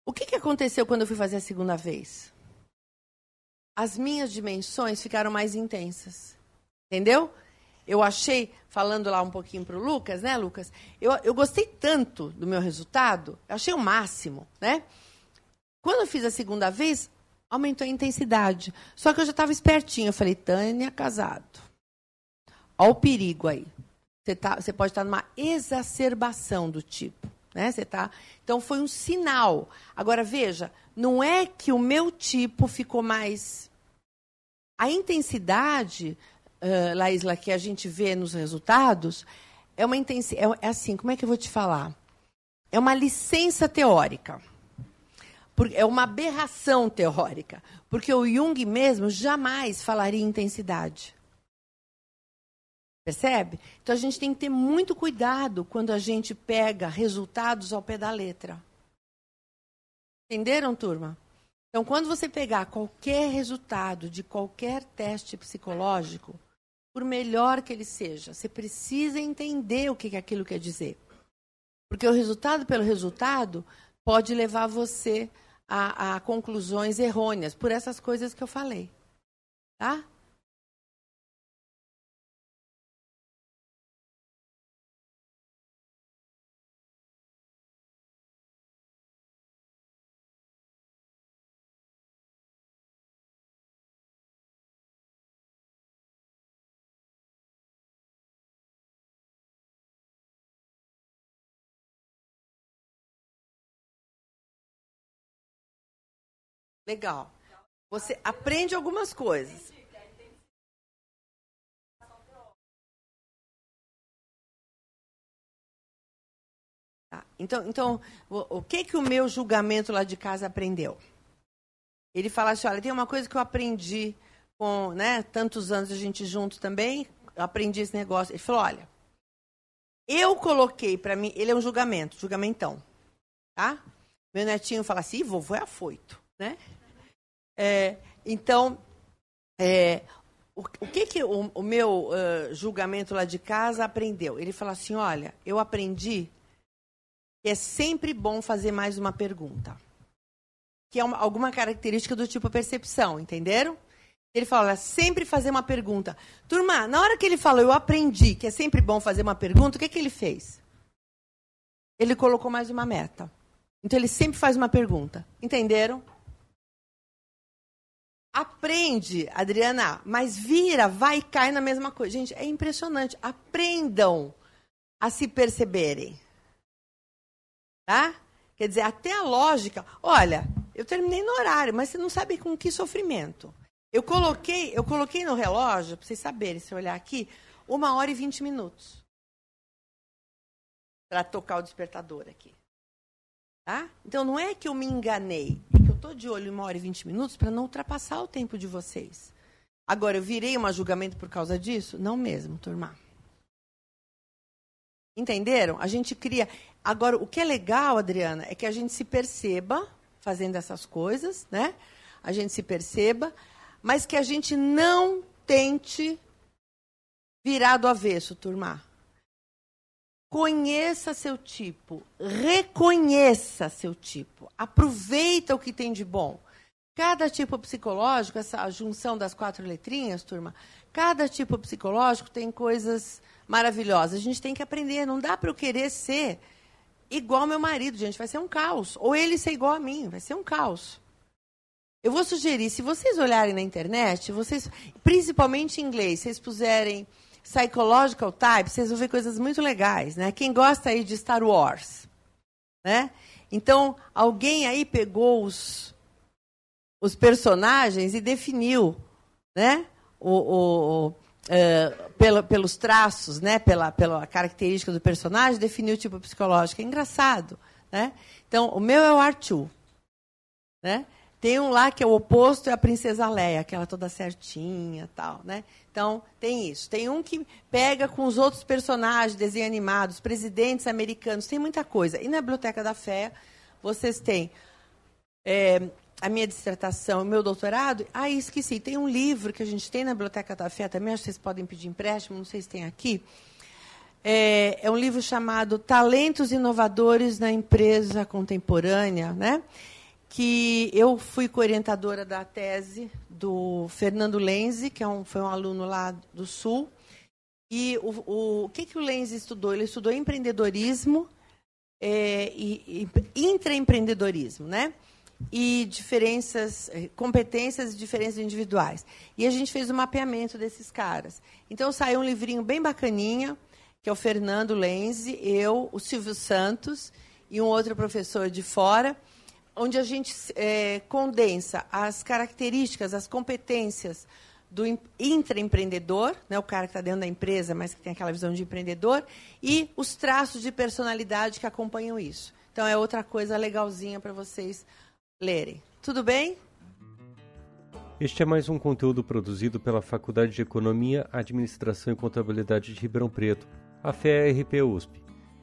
O que, que aconteceu quando eu fui fazer a segunda vez? As minhas dimensões ficaram mais intensas. Entendeu? Eu achei, falando lá um pouquinho para o Lucas, né, Lucas? Eu, eu gostei tanto do meu resultado, eu achei o máximo, né? Quando eu fiz a segunda vez, aumentou a intensidade. Só que eu já estava espertinho. Eu falei, Tânia, casado. Olha o perigo aí. Você, tá, você pode estar numa exacerbação do tipo. Né? Você tá... Então, foi um sinal. Agora, veja, não é que o meu tipo ficou mais... A intensidade, uh, Laísla, que a gente vê nos resultados, é uma intensidade... É, é assim, como é que eu vou te falar? é uma licença teórica. É uma aberração teórica. Porque o Jung mesmo jamais falaria intensidade. Percebe? Então a gente tem que ter muito cuidado quando a gente pega resultados ao pé da letra. Entenderam, turma? Então, quando você pegar qualquer resultado de qualquer teste psicológico, por melhor que ele seja, você precisa entender o que aquilo quer dizer. Porque o resultado pelo resultado pode levar você a, a conclusões errôneas por essas coisas que eu falei. Tá? Legal. Você aprende algumas coisas. Tá. Então, então o, o, que que o meu julgamento lá de casa aprendeu? Ele fala assim, olha, tem uma coisa que eu aprendi com, né, tantos anos a gente junto também, eu aprendi esse negócio. Ele falou, olha, eu coloquei para mim, ele é um julgamento, julgamentão, tá? Meu netinho fala assim, vovô é afoito, né? É, então, é, o, o, que, que o, o meu uh, julgamento lá de casa aprendeu? Ele falou assim: olha, eu aprendi que é sempre bom fazer mais uma pergunta. Que é uma, alguma característica do tipo percepção, entenderam? Ele olha, sempre fazer uma pergunta. Turma, na hora que ele falou, eu aprendi que é sempre bom fazer uma pergunta, o que, que ele fez? Ele colocou mais uma meta. Então ele sempre faz uma pergunta. Entenderam? Aprende, Adriana, mas vira, vai e cai na mesma coisa. Gente, é impressionante. Aprendam a se perceberem. Tá? Quer dizer, até a lógica. Olha, eu terminei no horário, mas você não sabe com que sofrimento. Eu coloquei, eu coloquei no relógio, para vocês saberem, se olhar aqui, uma hora e vinte minutos. Para tocar o despertador aqui. Tá? Então não é que eu me enganei, estou de olho em uma hora e vinte minutos para não ultrapassar o tempo de vocês. Agora, eu virei um julgamento por causa disso? Não mesmo, turma. Entenderam? A gente cria. Agora, o que é legal, Adriana, é que a gente se perceba fazendo essas coisas, né? A gente se perceba, mas que a gente não tente virar do avesso, turma. Conheça seu tipo, reconheça seu tipo, aproveita o que tem de bom. Cada tipo psicológico, essa junção das quatro letrinhas, turma, cada tipo psicológico tem coisas maravilhosas. A gente tem que aprender, não dá para eu querer ser igual ao meu marido, gente, vai ser um caos. Ou ele ser igual a mim, vai ser um caos. Eu vou sugerir, se vocês olharem na internet, vocês, principalmente em inglês, vocês puserem Psychological Type, vocês vão ver coisas muito legais, né? Quem gosta aí de Star Wars, né? Então, alguém aí pegou os, os personagens e definiu, né? O, o, pelo, pelos traços, né, pela, pela característica do personagem, definiu o tipo psicológico. É engraçado. Né? Então, o meu é o Arthur. Né? Tem um lá que é o oposto, é a princesa Leia, aquela toda certinha tal, né? Então, tem isso. Tem um que pega com os outros personagens, desenho animados, presidentes americanos, tem muita coisa. E na Biblioteca da Fé, vocês têm é, a minha dissertação, o meu doutorado. Ah, esqueci, tem um livro que a gente tem na Biblioteca da Fé também, acho que vocês podem pedir empréstimo, não sei se tem aqui. É, é um livro chamado Talentos Inovadores na Empresa Contemporânea, né? Que eu fui coorientadora da tese do Fernando Lenzi, que é um, foi um aluno lá do Sul. E o, o, o que, que o Lenzi estudou? Ele estudou empreendedorismo é, e, e intraempreendedorismo, né? E diferenças, é, competências e diferenças individuais. E a gente fez um mapeamento desses caras. Então saiu um livrinho bem bacaninha, que é o Fernando Lenzi, eu, o Silvio Santos e um outro professor de fora onde a gente é, condensa as características, as competências do intraempreendedor, né, o cara que está dentro da empresa, mas que tem aquela visão de empreendedor, e os traços de personalidade que acompanham isso. Então é outra coisa legalzinha para vocês lerem. Tudo bem? Este é mais um conteúdo produzido pela Faculdade de Economia, Administração e Contabilidade de Ribeirão Preto, a FEA-RP USP.